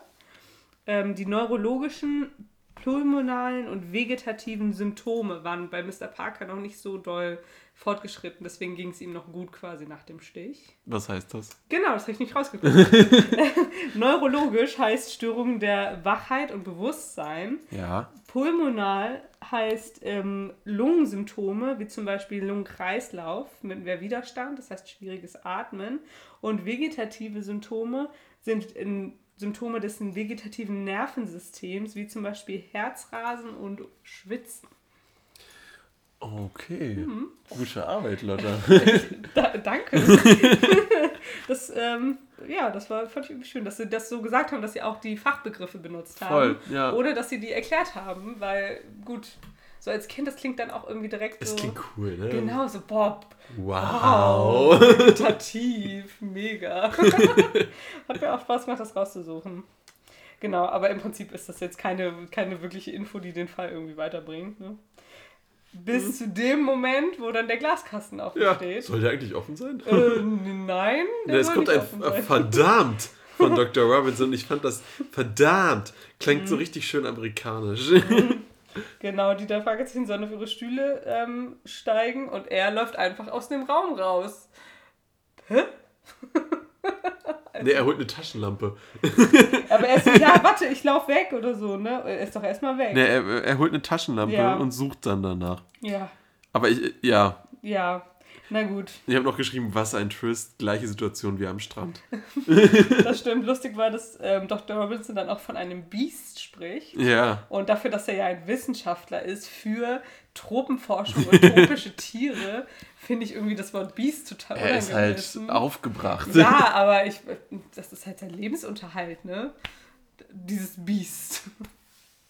Speaker 1: Ähm, die neurologischen pulmonalen und vegetativen Symptome waren bei Mr. Parker noch nicht so doll fortgeschritten. Deswegen ging es ihm noch gut quasi nach dem Stich.
Speaker 2: Was heißt das?
Speaker 1: Genau, das habe ich nicht rausgefunden. Neurologisch heißt Störung der Wachheit und Bewusstsein.
Speaker 2: Ja.
Speaker 1: Pulmonal heißt ähm, Lungensymptome, wie zum Beispiel Lungenkreislauf mit mehr Widerstand, das heißt schwieriges Atmen. Und vegetative Symptome sind in Symptome des vegetativen Nervensystems, wie zum Beispiel Herzrasen und Schwitzen.
Speaker 2: Okay, mhm. gute Arbeit, Lotta.
Speaker 1: da, danke. das, ähm, ja, das war fand ich schön, dass sie das so gesagt haben, dass sie auch die Fachbegriffe benutzt haben. Voll, ja. Oder dass sie die erklärt haben, weil, gut, so als Kind, das klingt dann auch irgendwie direkt so.
Speaker 2: Das klingt cool, ne?
Speaker 1: Genau, so Bob.
Speaker 2: Wow.
Speaker 1: wow meditativ, mega. Hat mir auch Spaß gemacht, das rauszusuchen. Genau, aber im Prinzip ist das jetzt keine, keine wirkliche Info, die den Fall irgendwie weiterbringt. Ne? Bis mhm. zu dem Moment, wo dann der Glaskasten offen ja. steht.
Speaker 2: Soll der eigentlich offen sein?
Speaker 1: Äh, nein.
Speaker 2: Ja, es kommt ein verdammt von Dr. Robinson. Ich fand das verdammt. Klingt mhm. so richtig schön amerikanisch. Mhm.
Speaker 1: Genau, die da Fragezeichen sollen auf ihre Stühle ähm, steigen und er läuft einfach aus dem Raum raus. Hä?
Speaker 2: nee, er holt eine Taschenlampe.
Speaker 1: Aber er ist ja, warte, ich lauf weg oder so, ne? Er ist doch erstmal weg.
Speaker 2: Nee, er, er holt eine Taschenlampe
Speaker 1: Ja.
Speaker 2: und sucht dann danach.
Speaker 1: Ja,
Speaker 2: Aber ich, ja,
Speaker 1: ja. Na gut,
Speaker 2: ich habe noch geschrieben, was ein Twist, gleiche Situation wie am Strand.
Speaker 1: das stimmt. Lustig war, dass ähm, Dr. Robinson dann auch von einem Biest spricht.
Speaker 2: Ja,
Speaker 1: Und dafür, dass er ja ein Wissenschaftler ist für Tropenforschung und tropische Tiere, finde ich irgendwie das Wort Biest total
Speaker 2: er ist halt
Speaker 1: unangemessen.
Speaker 2: aufgebracht.
Speaker 1: Ja, aber ich, das ist halt sein Lebensunterhalt, ne? Dieses Biest.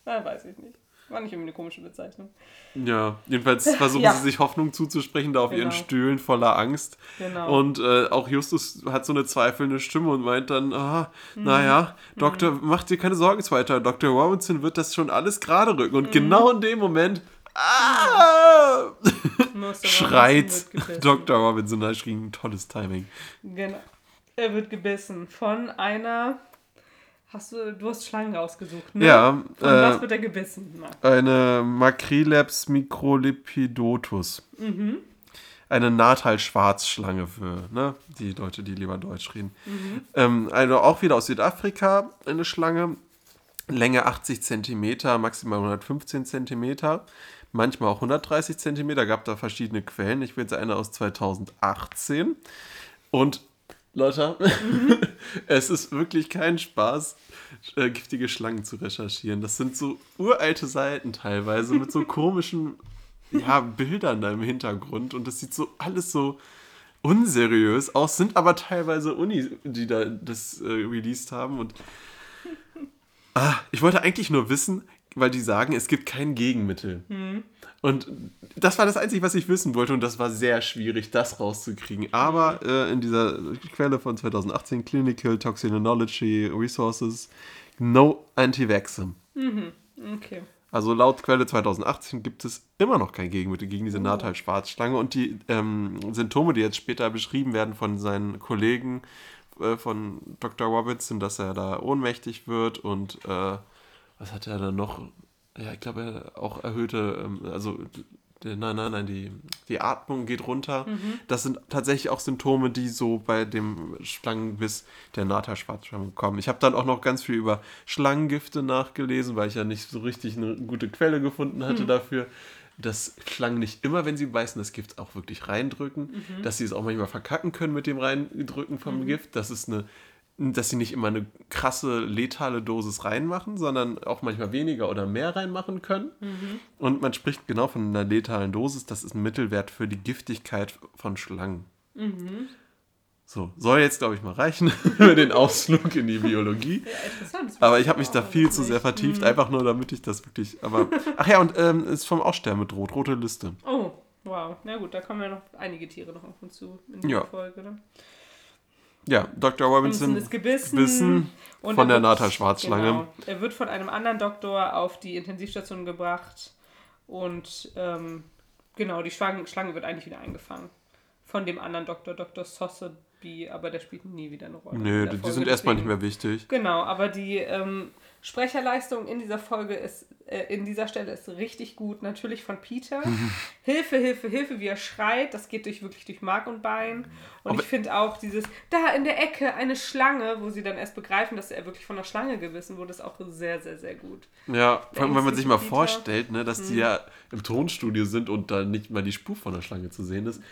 Speaker 1: Na, weiß ich nicht. War nicht irgendwie eine komische Bezeichnung.
Speaker 2: Ja, jedenfalls versuchen
Speaker 1: Ja.
Speaker 2: sie sich Hoffnung zuzusprechen, da auf ihren
Speaker 1: Genau.
Speaker 2: Stühlen voller Angst.
Speaker 1: Genau.
Speaker 2: Und äh, auch Justus hat so eine zweifelnde Stimme und meint dann, ah,
Speaker 1: Mhm.
Speaker 2: naja, Doktor, mach dir keine Sorgen weiter, Dr. Robinson wird das schon alles gerade rücken.
Speaker 1: Mhm.
Speaker 2: Und genau in dem Moment, ah,
Speaker 1: Mr.
Speaker 2: schreit. Dr. Robinson, da schrie ein tolles Timing.
Speaker 1: Genau. Er wird gebissen von einer. Hast du, du hast Schlangen rausgesucht, ne?
Speaker 2: Ja,
Speaker 1: Von
Speaker 2: äh,
Speaker 1: was wird er gebissen? Na,
Speaker 2: Eine Macreleps microlipidotus.
Speaker 1: Mhm.
Speaker 2: Eine Nahthalschwarzschlange für ne, die Leute, die lieber Deutsch reden.
Speaker 1: Mhm.
Speaker 2: Ähm, also auch wieder aus Südafrika eine Schlange. Länge 80 cm, maximal 115 cm. Manchmal auch 130 cm. Gab da verschiedene Quellen. Ich will jetzt eine aus 2018. Und Leute, es ist wirklich kein Spaß, äh, giftige Schlangen zu recherchieren. Das sind so uralte Seiten teilweise mit so komischen ja, Bildern da im Hintergrund und das sieht so alles so unseriös aus, sind aber teilweise Unis, die da das äh, released haben und ah, ich wollte eigentlich nur wissen, weil die sagen, es gibt kein Gegenmittel. Und das war das Einzige, was ich wissen wollte und das war sehr schwierig, das rauszukriegen. Aber äh, in dieser Quelle von 2018, Clinical Toxinology Resources, no Anti-Vaxxum.
Speaker 1: okay.
Speaker 2: Also laut Quelle 2018 gibt es immer noch kein Gegenmittel gegen diese Nahthalsschwarzschlange und die ähm, Symptome, die jetzt später beschrieben werden von seinen Kollegen äh, von Dr. Robinson, dass er da ohnmächtig wird und äh, was hat er dann noch? Ja, ich glaube, er auch erhöhte, ähm, also nein, nein, nein, die, die Atmung geht runter. Das sind tatsächlich auch Symptome, die so bei dem Schlangenbiss der Nahthalsschwarzschlange kommen. Ich habe dann auch noch ganz viel über Schlangengifte nachgelesen, weil ich ja nicht so richtig eine gute Quelle gefunden hatte dafür. Dass Schlangen nicht immer, wenn sie beißen, das Gift auch wirklich reindrücken. Dass sie es auch manchmal verkacken können mit dem Reindrücken vom Gift. Das ist eine dass sie nicht immer eine krasse letale Dosis reinmachen, sondern auch manchmal weniger oder mehr reinmachen können. Und man spricht genau von einer letalen Dosis. Das ist ein Mittelwert für die Giftigkeit von Schlangen. So, soll jetzt, glaube ich, mal reichen für den Ausflug in die Biologie.
Speaker 1: Ja,
Speaker 2: Aber ich habe mich da viel zu sehr vertieft, einfach nur damit ich das wirklich. Aber ach ja, und ähm, ist vom Aussterben bedroht, rote Liste.
Speaker 1: Oh, wow. Na gut, da kommen ja noch einige Tiere noch auf uns zu in
Speaker 2: Ja.
Speaker 1: der Folge. Ne?
Speaker 2: Ja, Dr.
Speaker 1: Robinson
Speaker 2: Robinson
Speaker 1: ist gebissen.
Speaker 2: gebissen von
Speaker 1: er
Speaker 2: der
Speaker 1: wird-
Speaker 2: Nahthalsschwarzschlange.
Speaker 1: Genau. Er wird von einem anderen Doktor auf die Intensivstation gebracht und ähm, genau, die Schlange, Schlange wird eigentlich wieder eingefangen. Von dem anderen Doktor, Dr. Sotheby, aber der spielt nie wieder eine Rolle.
Speaker 2: Nö,
Speaker 1: der
Speaker 2: die, die sind erstmal nicht mehr wichtig.
Speaker 1: Genau, aber die ähm, Sprecherleistung in dieser Folge ist, äh, in dieser Stelle ist richtig gut. Natürlich von Peter. Hilfe, Hilfe, Hilfe, wie er schreit. Das geht durch wirklich durch Mark und Bein. Und
Speaker 2: Aber-
Speaker 1: ich finde auch dieses, da in der Ecke eine Schlange, wo sie dann erst begreifen, dass er wirklich von einer Schlange gebissen wurde, ist auch sehr, sehr, sehr gut.
Speaker 2: Ja, vor allem, wenn man sich mal
Speaker 1: Peter.
Speaker 2: vorstellt, ne, dass
Speaker 1: Mhm.
Speaker 2: die ja im Tonstudio sind und da nicht mal die Spur von der Schlange zu sehen ist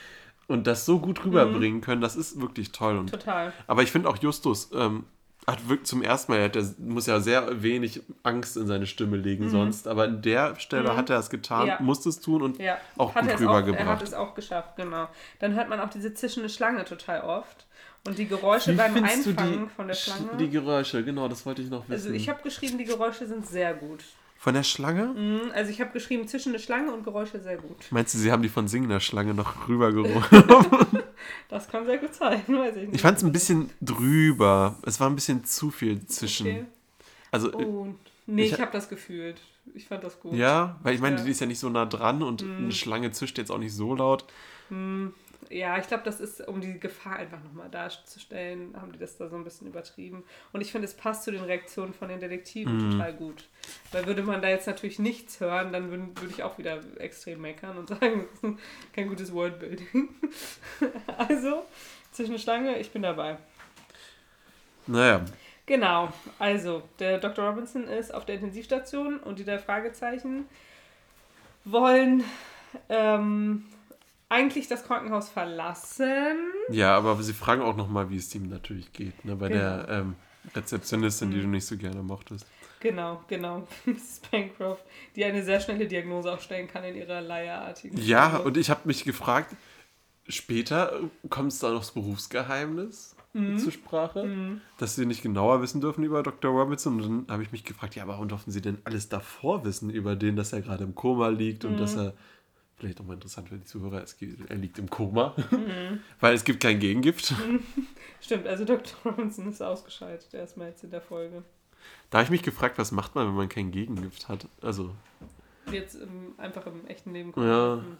Speaker 2: und das so gut rüberbringen können, das ist wirklich toll. Und,
Speaker 1: Mhm. Total.
Speaker 2: aber ich finde auch Justus ähm, hat wirklich zum ersten Mal, er hat, der muss ja sehr wenig Angst in seine Stimme legen sonst, aber an der Stelle hat er es getan,
Speaker 1: Mhm. Ja.
Speaker 2: musste es tun und
Speaker 1: Ja,
Speaker 2: auch
Speaker 1: hat
Speaker 2: gut
Speaker 1: er auch, er hat
Speaker 2: rübergebracht.
Speaker 1: es auch geschafft, genau. Dann hört man auch diese zischende Schlange total oft. Und die Geräusche
Speaker 2: Wie
Speaker 1: beim Einfangen
Speaker 2: die,
Speaker 1: von der
Speaker 2: Sch-
Speaker 1: Schlange.
Speaker 2: die Geräusche, genau, das wollte ich noch wissen.
Speaker 1: Also ich habe geschrieben, die Geräusche sind sehr gut.
Speaker 2: Von der Schlange?
Speaker 1: Mhm, Also ich habe geschrieben, zischende Schlange und Geräusche sehr gut.
Speaker 2: Meinst du, sie haben die von singender Schlange noch rübergeholt?
Speaker 1: Das kann sehr gut sein, weiß ich nicht.
Speaker 2: ich fand es ein bisschen drüber. Es war ein bisschen zu viel zwischen.
Speaker 1: Okay.
Speaker 2: Also,
Speaker 1: Oh, nee,
Speaker 2: Ich
Speaker 1: ich,
Speaker 2: ha-
Speaker 1: habe das gefühlt. Ich fand das gut.
Speaker 2: Ja, weil ich meine,
Speaker 1: Ja. Mhm.
Speaker 2: die ist ja nicht so nah dran und eine Schlange zischt jetzt auch nicht so laut.
Speaker 1: Ja, ich glaube, das ist, um die Gefahr einfach nochmal darzustellen, haben die das da so ein bisschen übertrieben. Und ich finde, es passt zu den Reaktionen von den Detektiven
Speaker 2: Mhm.
Speaker 1: total gut. Weil würde man da jetzt natürlich nichts hören, dann würde, würde ich auch wieder extrem meckern und sagen, das ist kein gutes Worldbuilding. also, zwischen Schlange, ich bin dabei.
Speaker 2: Naja.
Speaker 1: Genau, also der Dr. Robinson ist auf der Intensivstation und die drei Fragezeichen wollen ähm, eigentlich das Krankenhaus verlassen.
Speaker 2: Ja, aber sie fragen auch nochmal, wie es ihm natürlich geht, ne? bei
Speaker 1: Genau.
Speaker 2: der ähm, Rezeptionistin, die du nicht so gerne mochtest.
Speaker 1: Genau, genau. Mrs. Bancroft, die eine sehr schnelle Diagnose auch stellen kann in ihrer leierartigen
Speaker 2: Ja,
Speaker 1: Stimme.
Speaker 2: und ich habe mich gefragt, später kommt es da noch das Berufsgeheimnis
Speaker 1: Mhm.
Speaker 2: zur Sprache, dass sie nicht genauer wissen dürfen über Dr. Robinson. Und dann habe ich mich gefragt, ja, warum dürfen sie denn alles davor wissen über den, dass er gerade im Koma liegt und
Speaker 1: Mhm.
Speaker 2: dass er, vielleicht auch mal interessant für die Zuhörer, gibt, er liegt im Koma,
Speaker 1: Mhm.
Speaker 2: weil es gibt kein Gegengift.
Speaker 1: Stimmt, also Dr. Robinson ist ausgeschaltet erstmal jetzt in der Folge.
Speaker 2: Da habe ich mich gefragt, was macht man, wenn man kein Gegengift hat? Also,
Speaker 1: Jetzt im, einfach im echten Leben.
Speaker 2: Ja.
Speaker 1: Hm.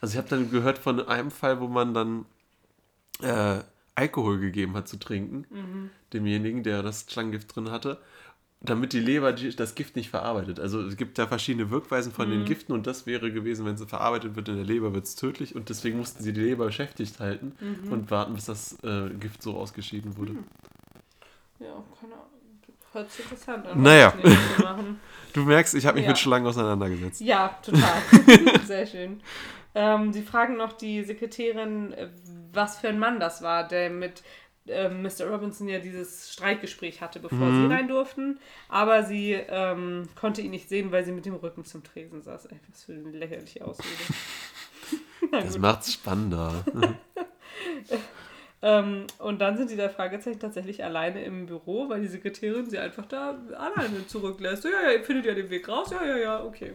Speaker 2: Also ich habe dann gehört von einem Fall, wo man dann äh, Alkohol gegeben hat zu trinken,
Speaker 1: Mhm.
Speaker 2: demjenigen, der das Schlangengift drin hatte, damit die Leber das Gift nicht verarbeitet. Also es gibt da verschiedene Wirkweisen von
Speaker 1: Mhm.
Speaker 2: den Giften und das wäre gewesen, wenn sie verarbeitet wird in der Leber, wird es tödlich und deswegen mussten sie die Leber beschäftigt halten
Speaker 1: Mhm.
Speaker 2: und warten, bis das äh, Gift so ausgeschieden wurde.
Speaker 1: Ja, keine Ahnung. Hört sich interessant an.
Speaker 2: Naja. Du merkst, ich habe mich
Speaker 1: Ja.
Speaker 2: mit Schlangen auseinandergesetzt.
Speaker 1: Ja, total. Sehr schön. Ähm, sie fragen noch die Sekretärin, äh, was für ein Mann das war, der mit ähm, Mr. Robinson ja dieses Streitgespräch hatte, bevor
Speaker 2: Mhm.
Speaker 1: sie rein durften. Aber sie ähm, konnte ihn nicht sehen, weil sie mit dem Rücken zum Tresen saß. Ey, was für eine lächerliche Ausrede.
Speaker 2: Das macht's spannender.
Speaker 1: Ähm, und dann sind die der Fragezeichen tatsächlich alleine im Büro, weil die Sekretärin sie einfach da alleine zurücklässt. So, ja, ja, ihr findet ja den Weg raus. Ja, ja, ja, okay.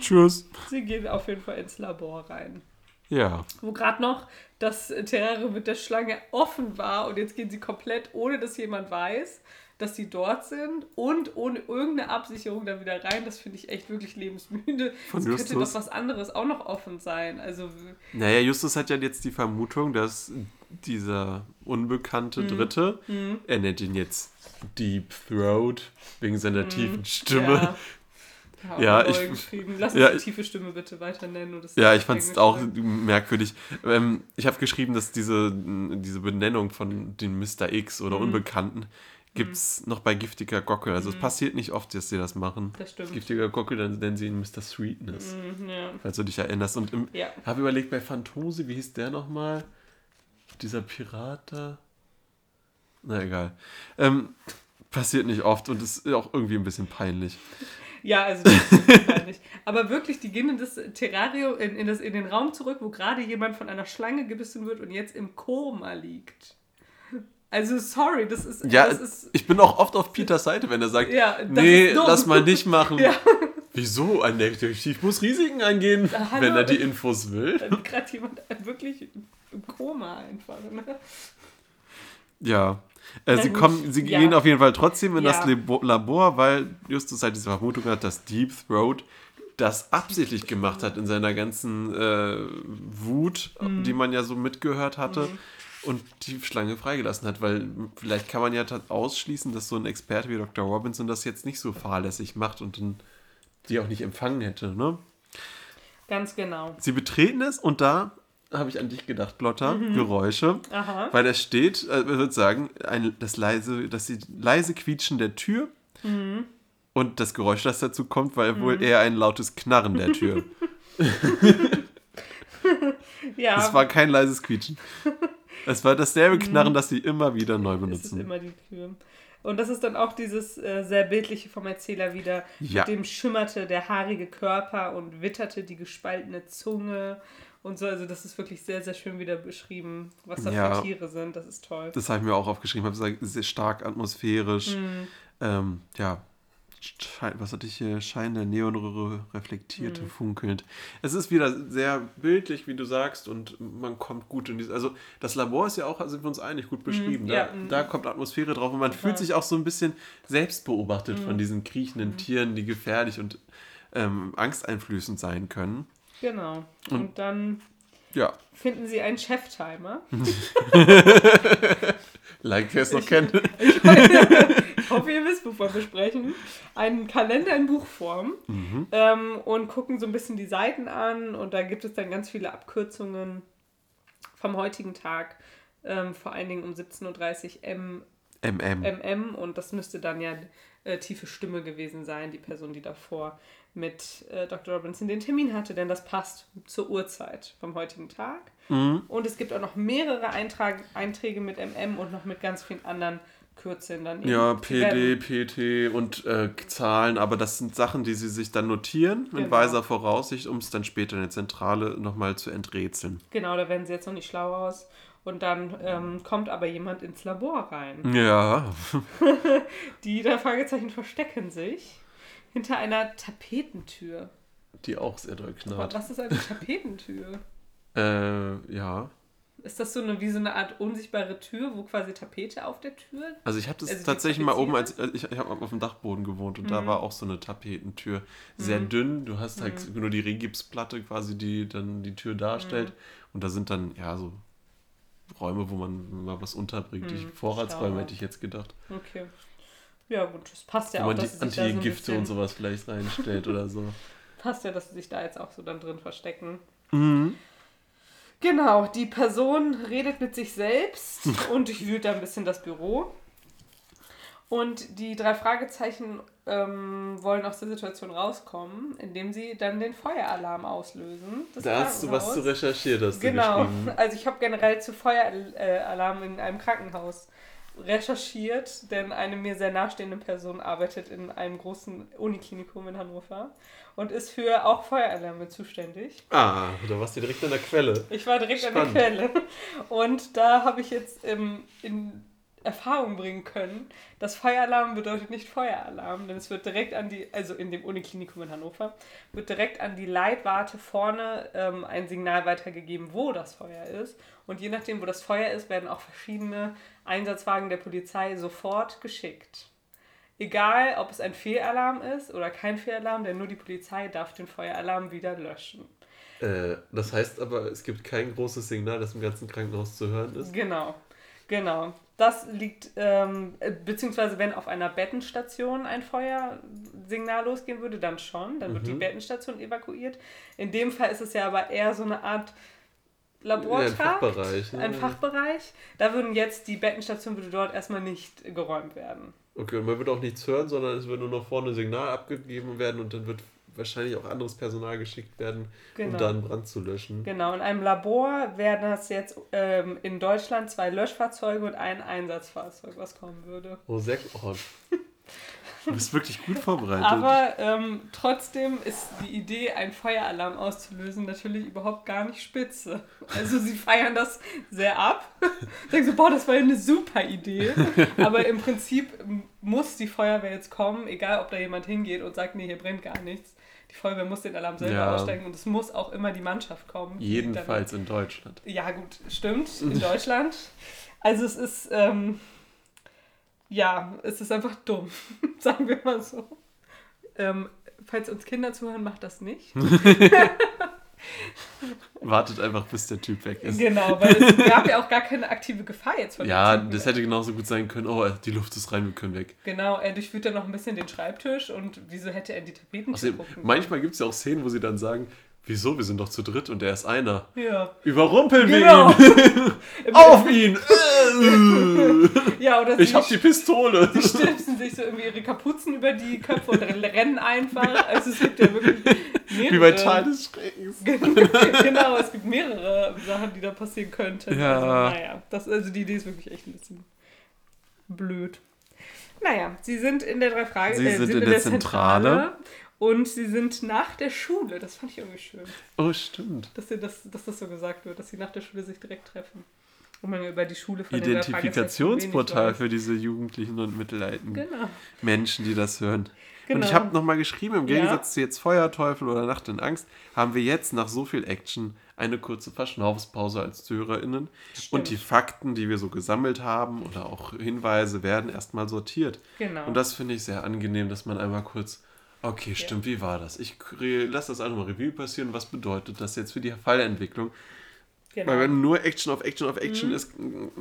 Speaker 2: Tschüss.
Speaker 1: Sie gehen auf jeden Fall ins Labor rein.
Speaker 2: Ja.
Speaker 1: Wo gerade noch das Terrarium mit der Schlange offen war und jetzt gehen sie komplett, ohne dass jemand weiß, dass sie dort sind und ohne irgendeine Absicherung da wieder rein. Das finde ich echt wirklich lebensmüde.
Speaker 2: Von
Speaker 1: es könnte
Speaker 2: Justus?
Speaker 1: doch was anderes auch noch offen sein. Also,
Speaker 2: Naja, Justus hat ja jetzt die Vermutung, dass dieser unbekannte
Speaker 1: Mhm.
Speaker 2: Dritte, er nennt ihn jetzt Deep Throat, wegen seiner tiefen Stimme.
Speaker 1: Mhm. Ja,
Speaker 2: Ja, ich-
Speaker 1: ich. Lass uns
Speaker 2: ja,
Speaker 1: die
Speaker 2: ich-
Speaker 1: tiefe Stimme bitte weiter nennen.
Speaker 2: Ja, ich fand es auch merkwürdig. Ähm, ich habe geschrieben, dass diese, diese Benennung von den Mr. X
Speaker 1: Mhm.
Speaker 2: oder Unbekannten gibt es noch bei Giftiger Gockel. Also es passiert nicht oft, dass sie das machen.
Speaker 1: Das stimmt.
Speaker 2: Giftiger Gockel, dann nennen sie ihn Mr. Sweetness,
Speaker 1: Mhm, ja.
Speaker 2: falls du dich erinnerst. Und im,
Speaker 1: Ja.
Speaker 2: habe überlegt, bei Phantose, wie hieß der nochmal? Dieser Pirat da? Na egal. Ähm, passiert nicht oft und ist auch irgendwie ein bisschen peinlich.
Speaker 1: Ja, also das ist peinlich. Aber wirklich, die gehen in das Terrarium, in, in, das, in den Raum zurück, wo gerade jemand von einer Schlange gebissen wird und jetzt im Koma liegt. Also sorry, das ist.
Speaker 2: Ja,
Speaker 1: das ist
Speaker 2: ich bin auch oft auf Peters Seite, wenn er sagt,
Speaker 1: Ja,
Speaker 2: nee, lass mal nicht machen.
Speaker 1: Ja.
Speaker 2: Wieso? Ein Detektiv muss Risiken eingehen,
Speaker 1: hallo.
Speaker 2: wenn er die Infos will.
Speaker 1: gerade jemand wirklich im Koma einfach. Ne?
Speaker 2: Ja. Äh, sie kommen, sie
Speaker 1: ja.
Speaker 2: gehen auf jeden Fall trotzdem in
Speaker 1: Ja.
Speaker 2: das Labo Labor, weil Justus halt diese Vermutung hat, dass Deep Throat das absichtlich gemacht hat in seiner ganzen äh, Wut,
Speaker 1: Mhm.
Speaker 2: die man ja so mitgehört hatte. Und die Schlange freigelassen hat, weil vielleicht kann man ja ausschließen, dass so ein Experte wie Dr. Robinson das jetzt nicht so fahrlässig macht und dann die auch nicht empfangen hätte, ne?
Speaker 1: Ganz genau.
Speaker 2: Sie betreten es und da habe ich an dich gedacht, Lotta,
Speaker 1: Mhm.
Speaker 2: Geräusche.
Speaker 1: Aha.
Speaker 2: Weil da steht, äh, ich würde sagen, ein, das leise, das leise Quietschen der Tür
Speaker 1: Mhm.
Speaker 2: und das Geräusch, das dazu kommt, war wohl eher ein lautes Knarren der Tür.
Speaker 1: Ja,
Speaker 2: Es war kein leises Quietschen. Es war dasselbe Knarren, das sie immer wieder neu
Speaker 1: es ist
Speaker 2: benutzen.
Speaker 1: immer die Tür. Und das ist dann auch dieses äh, sehr bildliche vom Erzähler wieder.
Speaker 2: Ja.
Speaker 1: Mit dem schimmerte der haarige Körper und witterte die gespaltene Zunge und so. Also das ist wirklich sehr, sehr schön wieder beschrieben, was das
Speaker 2: Ja.
Speaker 1: für Tiere sind. Das ist toll.
Speaker 2: Das habe ich mir auch aufgeschrieben, habe gesagt, sehr stark atmosphärisch.
Speaker 1: Mhm.
Speaker 2: Ähm, ja, was hatte ich hier? Schein der Neonröhre reflektierte,
Speaker 1: Mhm.
Speaker 2: funkelnd. Es ist wieder sehr bildlich, wie du sagst, und man kommt gut in dieses. Also, das Labor ist ja auch, sind wir uns einig, gut beschrieben.
Speaker 1: Mhm,
Speaker 2: da,
Speaker 1: ja, mhm.
Speaker 2: da kommt Atmosphäre drauf und man
Speaker 1: Total.
Speaker 2: fühlt sich auch so ein bisschen selbst beobachtet
Speaker 1: Mhm.
Speaker 2: von diesen kriechenden Tieren, die gefährlich und ähm, angsteinflößend sein können.
Speaker 1: Genau.
Speaker 2: Und-
Speaker 1: Und dann
Speaker 2: Ja,
Speaker 1: finden sie einen Cheftimer.
Speaker 2: like wer es noch kennt.
Speaker 1: Ich hoffe, ihr wisst, wovon wir sprechen. Einen Kalender in Buchform
Speaker 2: Mhm.
Speaker 1: ähm, und gucken so ein bisschen die Seiten an und da gibt es dann ganz viele Abkürzungen vom heutigen Tag, ähm, vor allen Dingen um 17.30 Uhr M.
Speaker 2: MM.
Speaker 1: MM und das müsste dann ja äh, tiefe Stimme gewesen sein, die Person, die davor mit äh, Dr. Robinson den Termin hatte, denn das passt zur Uhrzeit vom heutigen Tag.
Speaker 2: Mhm.
Speaker 1: Und es gibt auch noch mehrere Eintrag Einträge mit MM und noch mit ganz vielen anderen Kürzeln dann. eben.
Speaker 2: Ja, PD, PT und äh, Zahlen, aber das sind Sachen, die sie sich dann notieren in
Speaker 1: Genau.
Speaker 2: weiser Voraussicht, um es dann später in der Zentrale nochmal zu enträtseln.
Speaker 1: Genau, da werden sie jetzt noch nicht schlau aus. Und dann ähm, kommt aber jemand ins Labor rein.
Speaker 2: Ja,
Speaker 1: Die drei Fragezeichen verstecken sich hinter einer Tapetentür.
Speaker 2: die auch sehr doll knarrt.
Speaker 1: was ist eine Tapetentür?
Speaker 2: Äh, ja.
Speaker 1: Ist das so eine, wie so eine Art unsichtbare Tür, wo quasi Tapete auf der Tür?
Speaker 2: Also ich habe das
Speaker 1: Also
Speaker 2: tatsächlich mal oben, als als ich, ich habe auf dem Dachboden gewohnt und
Speaker 1: Mhm.
Speaker 2: da war auch so eine Tapetentür. Sehr dünn, du hast halt
Speaker 1: Mhm.
Speaker 2: nur die Regipsplatte quasi, die dann die Tür darstellt.
Speaker 1: Mhm.
Speaker 2: Und da sind dann, ja, so Räume, wo man mal was unterbringt.
Speaker 1: Mhm,
Speaker 2: Vorratsräume hätte ich jetzt gedacht.
Speaker 1: Okay. Ja, gut, das passt ja
Speaker 2: wo
Speaker 1: auch.
Speaker 2: man die
Speaker 1: dass sie sich da so ein
Speaker 2: Antigifte
Speaker 1: bisschen-
Speaker 2: und sowas vielleicht reinstellt oder so.
Speaker 1: Passt ja, dass sie sich da jetzt auch so dann drin verstecken.
Speaker 2: Mhm.
Speaker 1: Genau, die Person redet mit sich selbst und durchwühlt da ein bisschen das Büro. Und die drei Fragezeichen ähm, wollen aus der Situation rauskommen, indem sie dann den Feueralarm auslösen.
Speaker 2: Da hast du was zu recherchiert, hast du
Speaker 1: Genau, also ich habe generell zu Feueralarm in einem Krankenhaus recherchiert, denn eine mir sehr nahestehende Person arbeitet in einem großen Uniklinikum in Hannover und ist für auch Feueralarme zuständig.
Speaker 2: Ah, da warst du direkt an der Quelle.
Speaker 1: Ich war direkt
Speaker 2: Spannend.
Speaker 1: an der Quelle. Und da habe ich jetzt ähm, in Erfahrung bringen können, dass Feueralarm bedeutet nicht Feueralarm, denn es wird direkt an die, also in dem Uniklinikum in Hannover, wird direkt an die Leitwarte vorne ähm, ein Signal weitergegeben, wo das Feuer ist. Und je nachdem, wo das Feuer ist, werden auch verschiedene Einsatzwagen der Polizei sofort geschickt. Egal, ob es ein Fehlalarm ist oder kein Fehlalarm, denn nur die Polizei darf den Feueralarm wieder löschen.
Speaker 2: Äh, das heißt aber, es gibt kein großes Signal, das im ganzen Krankenhaus zu hören ist.
Speaker 1: Genau, genau. Das liegt, ähm, äh, beziehungsweise wenn auf einer Bettenstation ein Feuersignal losgehen würde, dann schon. Dann wird die
Speaker 2: Mhm.
Speaker 1: Bettenstation evakuiert. In dem Fall ist es ja aber eher so eine Art
Speaker 2: Ja, ein
Speaker 1: Labortrakt,
Speaker 2: Fachbereich. ne?
Speaker 1: ein Fachbereich. Da würden jetzt die Bettenstation würde dort erstmal nicht geräumt werden.
Speaker 2: Okay, und man wird auch nichts hören, sondern es wird nur noch vorne Signal abgegeben werden und dann wird wahrscheinlich auch anderes Personal geschickt werden,
Speaker 1: Genau.
Speaker 2: um da einen Brand zu löschen.
Speaker 1: Genau, in einem Labor werden das jetzt ähm, in Deutschland zwei Löschfahrzeuge und ein Einsatzfahrzeug, was kommen würde.
Speaker 2: Oh, sehr oh. Du bist wirklich gut vorbereitet.
Speaker 1: Aber ähm, trotzdem ist die Idee, einen Feueralarm auszulösen, natürlich überhaupt gar nicht spitze. Also sie feiern das sehr ab. Sagen so, boah, das war ja eine super Idee. Aber im Prinzip muss die Feuerwehr jetzt kommen, egal ob da jemand hingeht und sagt, nee, hier brennt gar nichts. Die Feuerwehr muss den Alarm selber
Speaker 2: Ja.
Speaker 1: aussteigen und es muss auch immer die Mannschaft kommen.
Speaker 2: Jedenfalls in Deutschland.
Speaker 1: ja, gut, stimmt, in Deutschland. Also es ist, ähm, ja, es ist einfach dumm, sagen wir mal so. Ähm, falls uns Kinder zuhören, macht das nicht.
Speaker 2: Wartet einfach, bis der Typ weg ist.
Speaker 1: Genau, weil es gab ja auch gar keine aktive Gefahr jetzt von
Speaker 2: Ja, das hätte genauso gut sein können. Oh, die Luft ist rein, wir können weg.
Speaker 1: Genau, er durchwühlt dann noch ein bisschen den Schreibtisch und wieso hätte er in die Tapeten
Speaker 2: Außerdem, manchmal gibt es ja auch Szenen, wo sie dann sagen, wieso, wir sind doch zu dritt und er ist einer.
Speaker 1: Ja,
Speaker 2: Überrumpeln wir
Speaker 1: genau.
Speaker 2: ihn! Auf ihn!
Speaker 1: ja, oder
Speaker 2: ich hab die Pistole!
Speaker 1: sie stülpsen sich so irgendwie ihre Kapuzen über die Köpfe und rennen einfach. Also es gibt ja wirklich mehrere...
Speaker 2: Wie bei Teil des Schreckens.
Speaker 1: genau, es gibt mehrere Sachen, die da passieren könnten.
Speaker 2: Ja.
Speaker 1: Also, naja, das, also die Idee ist wirklich echt ein bisschen blöd. Naja, sie sind in der drei Frage.
Speaker 2: Sie sind in der Zentrale.
Speaker 1: Und sie sind nach der Schule. Das fand ich irgendwie schön,
Speaker 2: Oh, stimmt.
Speaker 1: dass, sie das, dass das so gesagt wird, dass sie nach der Schule sich direkt treffen. Und man über die Schule von
Speaker 2: Identifikationsportal für diese Jugendlichen und mittelalten
Speaker 1: Genau.
Speaker 2: Menschen, die das hören.
Speaker 1: genau.
Speaker 2: Und ich habe nochmal geschrieben, im
Speaker 1: Ja.
Speaker 2: Gegensatz zu jetzt Feuerteufel oder Nacht in Angst, haben wir jetzt nach so viel Action eine kurze Verschnaufspause als ZuhörerInnen. Und die Fakten, die wir so gesammelt haben oder auch Hinweise, werden erstmal sortiert.
Speaker 1: Genau.
Speaker 2: Und das finde ich sehr angenehm, dass man einmal kurz, okay, stimmt, wie war das? Ich lasse das einfach mal Revue passieren. Was bedeutet das jetzt für die Fallentwicklung?
Speaker 1: genau.
Speaker 2: Weil wenn nur Action auf Action auf Action ist,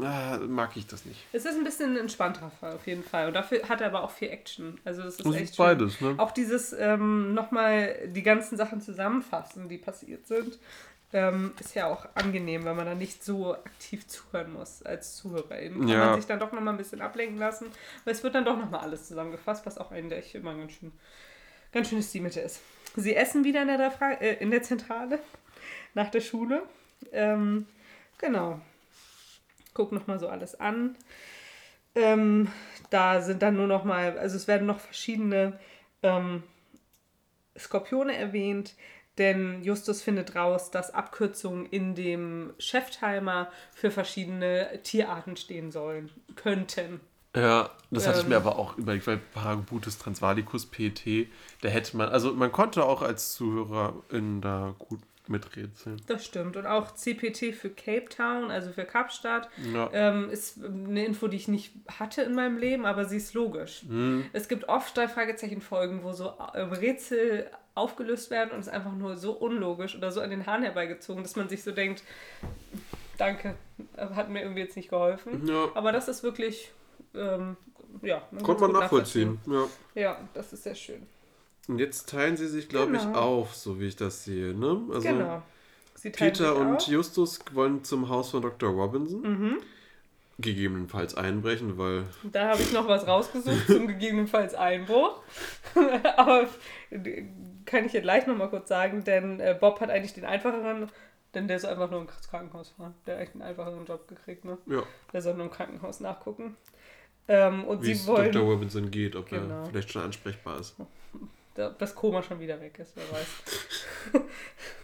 Speaker 2: ah, mag ich das nicht.
Speaker 1: Es ist ein bisschen ein entspannterer Fall auf jeden Fall. Und dafür hat er aber auch viel Action. Also das ist
Speaker 2: Das
Speaker 1: echt
Speaker 2: ist beides, ne?
Speaker 1: Auch dieses ähm, nochmal die ganzen Sachen zusammenfassen, die passiert sind. Ähm, ist ja auch angenehm, weil man dann nicht so aktiv zuhören muss als Zuhörerin. Kann
Speaker 2: Ja.
Speaker 1: man sich dann doch nochmal ein bisschen ablenken lassen, weil es wird dann doch nochmal alles zusammengefasst, was auch eigentlich immer ganz schön, ganz schöne Stilmitte ist. Sie essen wieder in der, Fra äh, in der Zentrale nach der Schule. Ähm, genau. Guck nochmal so alles an. Ähm, da sind dann nur noch mal, also es werden noch verschiedene ähm, Skorpione erwähnt, denn Justus findet raus, dass Abkürzungen in dem Cheftimer für verschiedene Tierarten stehen sollen, könnten.
Speaker 2: Ja, das hatte ich
Speaker 1: Ähm.
Speaker 2: mir aber auch überlegt, weil Parabutus transvalicus PT, da hätte man, also man konnte auch als Zuhörerin da gut miträtseln.
Speaker 1: Das stimmt. Und auch CPT für Cape Town, also für Kapstadt,
Speaker 2: Ja.
Speaker 1: ähm, ist eine Info, die ich nicht hatte in meinem Leben, aber sie ist logisch.
Speaker 2: Hm.
Speaker 1: Es gibt oft drei Fragezeichen-Folgen, wo so äh, Rätsel aufgelöst werden und es ist einfach nur so unlogisch oder so an den Haaren herbeigezogen, dass man sich so denkt, danke, hat mir irgendwie jetzt nicht geholfen.
Speaker 2: Ja.
Speaker 1: Aber das ist wirklich, ähm, ja, man
Speaker 2: Konnte man nachvollziehen. Ja.
Speaker 1: Ja, das ist sehr schön.
Speaker 2: Und jetzt teilen sie sich, glaube ich,
Speaker 1: Genau.
Speaker 2: auf, so wie ich das sehe. Ne? Also
Speaker 1: genau.
Speaker 2: Peter und
Speaker 1: auf.
Speaker 2: Justus wollen zum Haus von Dr. Robinson.
Speaker 1: Mhm.
Speaker 2: Gegebenenfalls einbrechen, weil
Speaker 1: Da habe ich noch was rausgesucht zum gegebenenfalls Einbruch. Aber kann ich dir gleich noch mal kurz sagen, denn äh, Bob hat eigentlich den einfacheren, denn der soll einfach nur ins Krankenhaus fahren. Der hat echt einen einfacheren Job gekriegt, ne?
Speaker 2: ja,
Speaker 1: Der soll nur im Krankenhaus nachgucken. Ähm, und
Speaker 2: wie
Speaker 1: sie
Speaker 2: es
Speaker 1: wollen,
Speaker 2: Dr. Robinson geht, ob
Speaker 1: Genau.
Speaker 2: er vielleicht schon ansprechbar ist.
Speaker 1: da- das Koma schon wieder weg ist, wer weiß.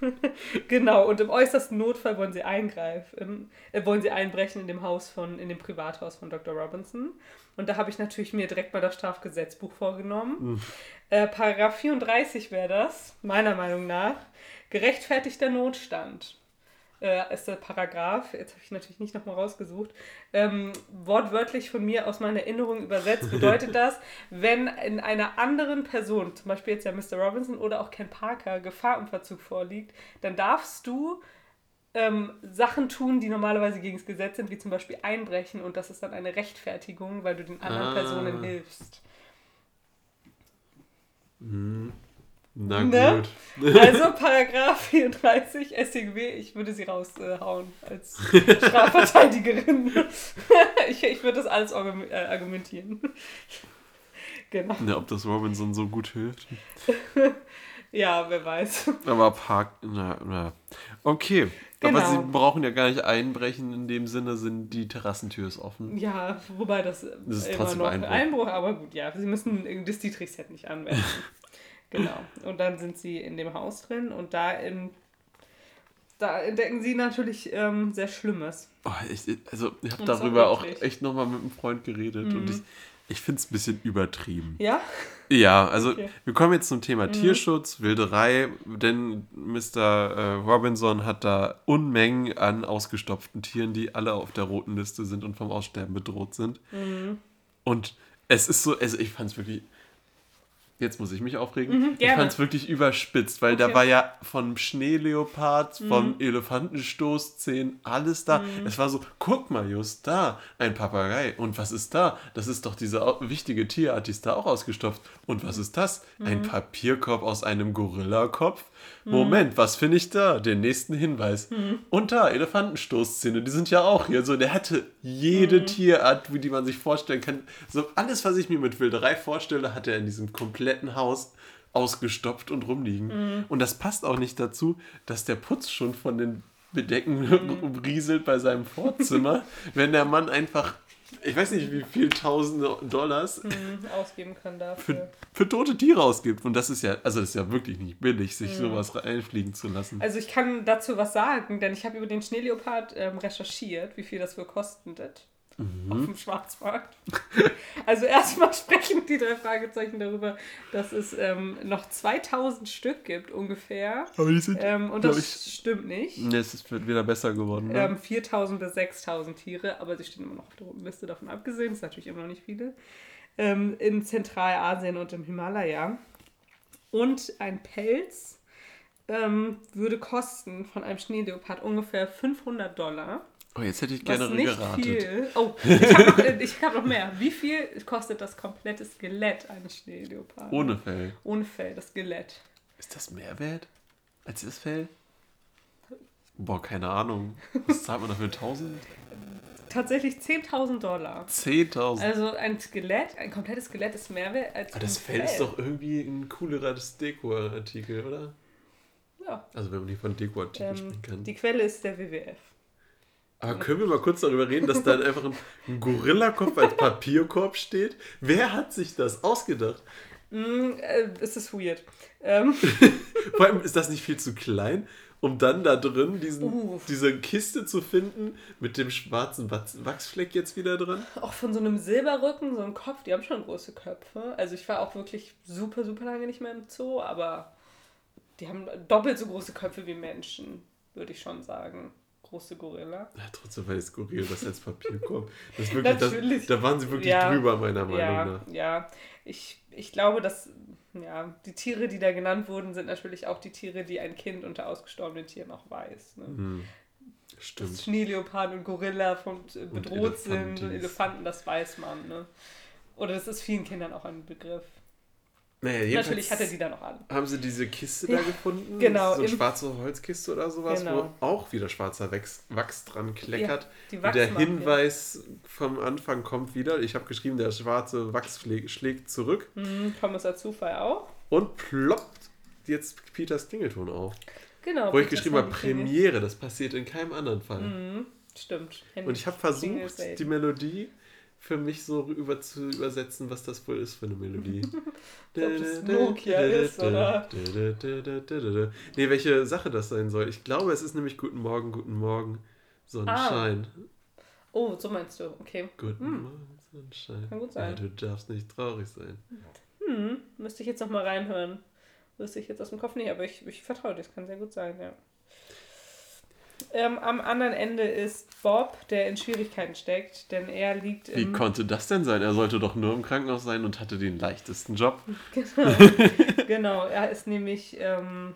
Speaker 1: genau, und im äußersten Notfall wollen sie eingreifen, äh, wollen sie einbrechen in dem Haus von, in dem Privathaus von Dr. Robinson. Und da habe ich natürlich mir direkt mal das Strafgesetzbuch vorgenommen. Äh, Paragraph 34 wäre das, meiner Meinung nach. Gerechtfertigter Notstand äh, ist der Paragraph. Jetzt habe ich natürlich nicht nochmal rausgesucht. Ähm, wortwörtlich von mir aus meiner Erinnerung übersetzt bedeutet das, wenn in einer anderen Person, zum Beispiel jetzt ja Mr. Robinson oder auch Ken Parker, Gefahr im Verzug vorliegt, dann darfst du ähm, Sachen tun, die normalerweise gegen das Gesetz sind, wie zum Beispiel einbrechen und das ist dann eine Rechtfertigung, weil du den anderen
Speaker 2: Ah.
Speaker 1: Personen hilfst.
Speaker 2: Na
Speaker 1: Ne?
Speaker 2: gut.
Speaker 1: Also Paragraph 34 StGB, ich würde sie raushauen als Strafverteidigerin. ich, ich würde das alles äh, argumentieren. Genau.
Speaker 2: Ja, ob das Robinson so gut hilft.
Speaker 1: Ja, wer weiß.
Speaker 2: Aber Park, na, na. Okay. Aber
Speaker 1: Genau.
Speaker 2: sie brauchen ja gar nicht einbrechen, in dem Sinne sind die Terrassentür ist offen.
Speaker 1: Ja, wobei das,
Speaker 2: Das ist
Speaker 1: immer
Speaker 2: trotzdem
Speaker 1: noch
Speaker 2: Einbruch.
Speaker 1: Einbruch. aber gut, ja, sie müssen das Dietrich-Set nicht anwenden. genau. Und dann sind sie in dem Haus drin und da, in, da entdecken sie natürlich ähm, sehr Schlimmes.
Speaker 2: Oh, ich, also ich habe darüber auch echt nochmal mit einem Freund geredet und ich, ich finde es ein bisschen übertrieben.
Speaker 1: Ja?
Speaker 2: Ja, also
Speaker 1: Okay.
Speaker 2: wir kommen jetzt zum Thema Tierschutz, Wilderei, denn Mr. Äh, Robinson hat da Unmengen an ausgestopften Tieren, die alle auf der roten Liste sind und vom Aussterben bedroht sind. Und es ist so, also ich fand es wirklich. Jetzt muss ich mich aufregen.
Speaker 1: Mhm,
Speaker 2: ich fand es wirklich überspitzt, weil da
Speaker 1: Okay.
Speaker 2: war ja vom Schneeleopard,
Speaker 1: Mhm.
Speaker 2: vom Elefantenstoßzähnen, alles da. Es war so, guck mal, just da, ein Papagei. Und was ist da? Das ist doch diese wichtige Tierart, die ist da auch ausgestopft. Und was ist das?
Speaker 1: Mhm.
Speaker 2: Ein Papierkorb aus einem Gorillakopf? Moment, was finde ich da? Den nächsten Hinweis.
Speaker 1: Mhm.
Speaker 2: Und da, Elefantenstoßzähne, die sind ja auch hier. So, der hatte jede
Speaker 1: Mhm.
Speaker 2: Tierart, wie die man sich vorstellen kann. So alles, was ich mir mit Wilderei vorstelle, hat er in diesem kompletten Haus ausgestopft und rumliegen.
Speaker 1: Mhm.
Speaker 2: Und das passt auch nicht dazu, dass der Putz schon von den Bedecken
Speaker 1: Mhm.
Speaker 2: rieselt bei seinem Vorzimmer, wenn der Mann einfach, ich weiß nicht, wie viel tausende Dollars
Speaker 1: Mhm, ausgeben kann dafür.
Speaker 2: für, für tote Tiere ausgibt. Und das ist ja, also das ist ja wirklich nicht billig, sich sowas reinfliegen zu lassen.
Speaker 1: Also ich kann dazu was sagen, denn ich habe über den Schneeleopard ähm, recherchiert, wie viel das wohl kostet
Speaker 2: Mhm.
Speaker 1: auf dem Schwarzmarkt. also erstmal sprechen die drei Fragezeichen darüber, dass es ähm, noch 2000 Stück gibt ungefähr.
Speaker 2: Aber die sind,
Speaker 1: Ähm, und das stimmt nicht.
Speaker 2: Ne, es wird wieder besser geworden. Ne?
Speaker 1: Ähm, 4000 bis 6000 Tiere, aber sie stehen immer noch auf der roten Liste, davon abgesehen, das ist natürlich immer noch nicht viele. Ähm, in Zentralasien und im Himalaya. Und ein Pelz ähm, würde kosten von einem Schneeleopard ungefähr 500 Dollar.
Speaker 2: Oh, jetzt hätte ich gerne
Speaker 1: nicht
Speaker 2: geratet.
Speaker 1: viel. Oh, ich habe noch, äh, ich hab noch mehr. Wie viel kostet das komplette Skelett eines Schneeleoparden?
Speaker 2: Ohne Fell.
Speaker 1: Ohne Fell, das Skelett.
Speaker 2: Ist das mehr wert als das Fell? Boah, keine Ahnung. Was zahlt man dafür? 1000?
Speaker 1: Tatsächlich 10.000 Dollar.
Speaker 2: 10.000.
Speaker 1: Also ein Skelett, ein komplettes Skelett ist mehr wert als
Speaker 2: Aber das
Speaker 1: ein
Speaker 2: Fell ist doch irgendwie ein cooleres Dekoartikel, oder?
Speaker 1: Ja.
Speaker 2: Also wenn man hier von Dekoartikel
Speaker 1: Ähm,
Speaker 2: sprechen kann.
Speaker 1: die Quelle ist der WWF.
Speaker 2: Aber können wir mal kurz darüber reden, dass da einfach ein, Gorillakopf als Papierkorb steht? Wer hat sich das ausgedacht?
Speaker 1: Mm, äh, es ist weird. Ähm,
Speaker 2: Vor allem ist das nicht viel zu klein, um dann da drin diesen,
Speaker 1: Uff.
Speaker 2: diese Kiste zu finden mit dem schwarzen Wachs- Wachsfleck jetzt wieder drin.
Speaker 1: auch von so einem Silberrücken, so einem Kopf, die haben schon große Köpfe. Also ich war auch wirklich super, super lange nicht mehr im Zoo, aber die haben doppelt so große Köpfe wie Menschen, würde ich schon sagen. Große Gorilla.
Speaker 2: Ja, trotzdem war es skurril, das als Papierkorb. Das ist wirklich, das, da waren sie wirklich
Speaker 1: Ja.
Speaker 2: drüber, meiner Meinung
Speaker 1: Ja,
Speaker 2: nach.
Speaker 1: ja. Ich, ich glaube, dass ja, die Tiere, die da genannt wurden, sind natürlich auch die Tiere, die ein Kind unter ausgestorbenen Tieren auch weiß. Ne?
Speaker 2: Hm,
Speaker 1: Dass
Speaker 2: stimmt.
Speaker 1: Schneeleoparden und Gorilla von, äh, bedroht sind
Speaker 2: Elefantis.
Speaker 1: und Elefanten, das weiß man. Ne? Oder das ist vielen Kindern auch ein Begriff.
Speaker 2: Naja,
Speaker 1: Natürlich hat er die da noch an.
Speaker 2: haben sie diese Kiste
Speaker 1: Ja,
Speaker 2: da gefunden.
Speaker 1: genau,
Speaker 2: So eine schwarze Holzkiste oder sowas,
Speaker 1: Genau.
Speaker 2: wo auch wieder schwarzer Wachs, Wachs dran kleckert.
Speaker 1: die
Speaker 2: Und der. Hinweis vom Anfang kommt wieder. Ich habe geschrieben, der schwarze Wachs schlägt, zurück.
Speaker 1: Mhm, Kommissar Zufall auch.
Speaker 2: Und ploppt jetzt Peters Klingelton auf.
Speaker 1: Genau.
Speaker 2: Wo ich
Speaker 1: Peters
Speaker 2: geschrieben habe. Premiere, das passiert in keinem anderen Fall.
Speaker 1: Mhm, stimmt.
Speaker 2: Und ich habe versucht, die Melodie für mich so über zu übersetzen, was das wohl ist für eine Melodie.
Speaker 1: Ob es Nokia ist, oder?
Speaker 2: Nee, welche Sache das sein soll. Ich glaube, es ist nämlich Guten Morgen, Guten Morgen, Sonnenschein.
Speaker 1: Oh, so meinst du. Okay.
Speaker 2: Guten
Speaker 1: Hm.
Speaker 2: Morgen, Sonnenschein.
Speaker 1: Kann gut
Speaker 2: Ja,
Speaker 1: sein.
Speaker 2: du darfst nicht traurig sein.
Speaker 1: Hm, müsste ich jetzt nochmal reinhören. Wüsste ich jetzt aus dem Kopf nicht, aber ich, ich vertraue dir, das kann sehr gut sein, ja. Ähm, am anderen Ende ist Bob, der in Schwierigkeiten steckt, denn er liegt
Speaker 2: Wie
Speaker 1: im...
Speaker 2: konnte das denn sein? Er sollte doch nur im Krankenhaus sein und hatte den leichtesten Job.
Speaker 1: Genau, genau, er ist nämlich ähm,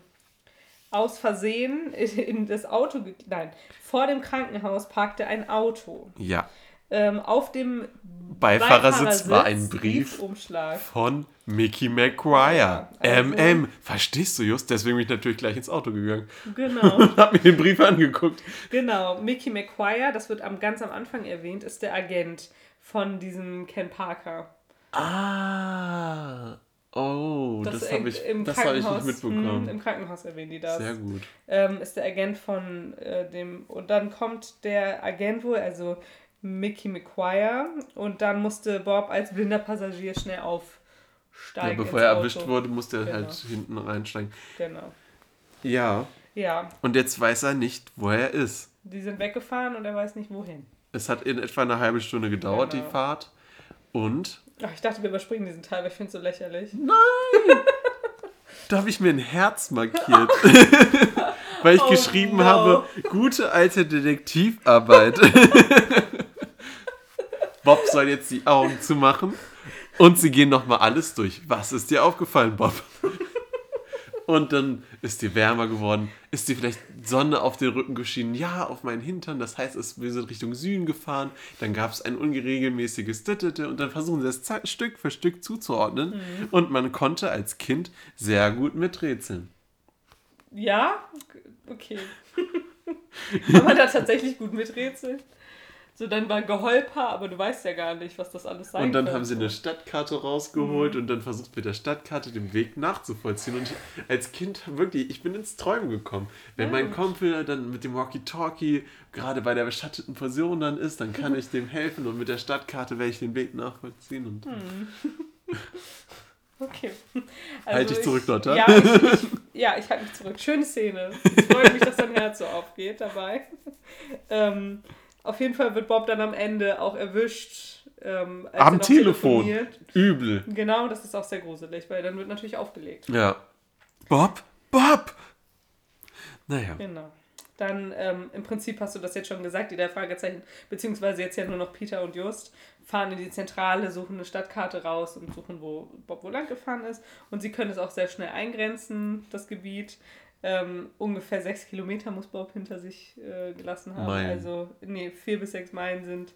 Speaker 1: aus Versehen in, das Auto... Nein, vor dem Krankenhaus parkte ein Auto.
Speaker 2: Ja.
Speaker 1: Ähm, auf dem
Speaker 2: Beifahrersitz war ein Brief
Speaker 1: Briefumschlag.
Speaker 2: von Mickey McGuire.
Speaker 1: Ja, also-
Speaker 2: MM. Verstehst du, Just? Deswegen bin ich natürlich gleich ins Auto gegangen
Speaker 1: Genau.
Speaker 2: und hab mir den Brief angeguckt.
Speaker 1: Genau, Mickey McQuire, das wird am, ganz am Anfang erwähnt, ist der Agent von diesem Ken Parker.
Speaker 2: Ah. Oh, das, habe ich,
Speaker 1: im
Speaker 2: das hab ich nicht
Speaker 1: Krankenhaus-
Speaker 2: mitbekommen.
Speaker 1: Hm, Im Krankenhaus erwähnen die das.
Speaker 2: Sehr gut.
Speaker 1: Ähm, ist der Agent von äh, dem. Und dann kommt der Agent wohl, also Mickey McQuire. Und dann musste Bob als blinder Passagier schnell
Speaker 2: Ja,
Speaker 1: aufsteigen.
Speaker 2: bevor
Speaker 1: ins
Speaker 2: er erwischt wurde, musste er
Speaker 1: Genau.
Speaker 2: halt hinten reinsteigen.
Speaker 1: Genau.
Speaker 2: Ja.
Speaker 1: Ja,
Speaker 2: Und jetzt weiß er nicht, wo er ist.
Speaker 1: die sind weggefahren und er weiß nicht wohin.
Speaker 2: Es hat in etwa eine halbe Stunde gedauert,
Speaker 1: Genau.
Speaker 2: die Fahrt. Und
Speaker 1: Ach, ich dachte, wir überspringen diesen Teil, weil ich finde es so lächerlich.
Speaker 2: da habe ich mir ein Herz markiert. Weil ich
Speaker 1: Oh
Speaker 2: geschrieben
Speaker 1: no.
Speaker 2: habe, gute alte Detektivarbeit. Bob soll jetzt die Augen zumachen und sie gehen nochmal alles durch. Was ist dir aufgefallen, Bob? Und dann ist dir wärmer geworden. Ist dir vielleicht Sonne auf den Rücken geschienen? Ja, auf meinen Hintern. Das heißt, es, wir sind Richtung Süden gefahren. Dann gab es ein unregelmäßiges Dittete und dann versuchen sie das Stück für Stück zuzuordnen. Und man konnte als Kind sehr gut miträtseln.
Speaker 1: Ja? Okay. Kann man da tatsächlich gut miträtseln? So, dann war Geholper, aber du weißt ja gar nicht, was das alles sein
Speaker 2: Und dann
Speaker 1: könnte.
Speaker 2: haben sie eine Stadtkarte rausgeholt
Speaker 1: Mhm.
Speaker 2: und dann versucht mit der Stadtkarte den Weg nachzuvollziehen. Und ich, als Kind wirklich, ich bin ins Träumen gekommen. Wenn mein Kumpel dann mit dem Walkie-Talkie gerade bei der beschatteten Person dann ist, dann kann ich dem helfen und mit der Stadtkarte werde ich den Weg nachvollziehen. Und
Speaker 1: Mhm. Okay.
Speaker 2: Halt dich zurück, Lotta.
Speaker 1: Ja, ich, ich, ja, ich halte mich zurück. Schöne Szene. Es freut mich, dass dein Herz so aufgeht dabei. Ähm, auf jeden Fall wird Bob dann am Ende auch erwischt. Ähm, als er
Speaker 2: am
Speaker 1: noch
Speaker 2: Telefon. Übel.
Speaker 1: Genau, das ist auch sehr gruselig, weil dann wird natürlich aufgelegt.
Speaker 2: Ja. Bob, Bob! Naja.
Speaker 1: Genau. Dann ähm, im Prinzip hast du das jetzt schon gesagt, die drei Fragezeichen, beziehungsweise jetzt ja nur noch Peter und Just, fahren in die Zentrale, suchen eine Stadtkarte raus und suchen, wo Bob wo lang gefahren ist. Und sie können es auch sehr schnell eingrenzen, das Gebiet. Ähm, ungefähr sechs Kilometer muss Bob hinter sich äh, gelassen haben.
Speaker 2: Meilen.
Speaker 1: Also, nee, vier bis sechs Meilen sind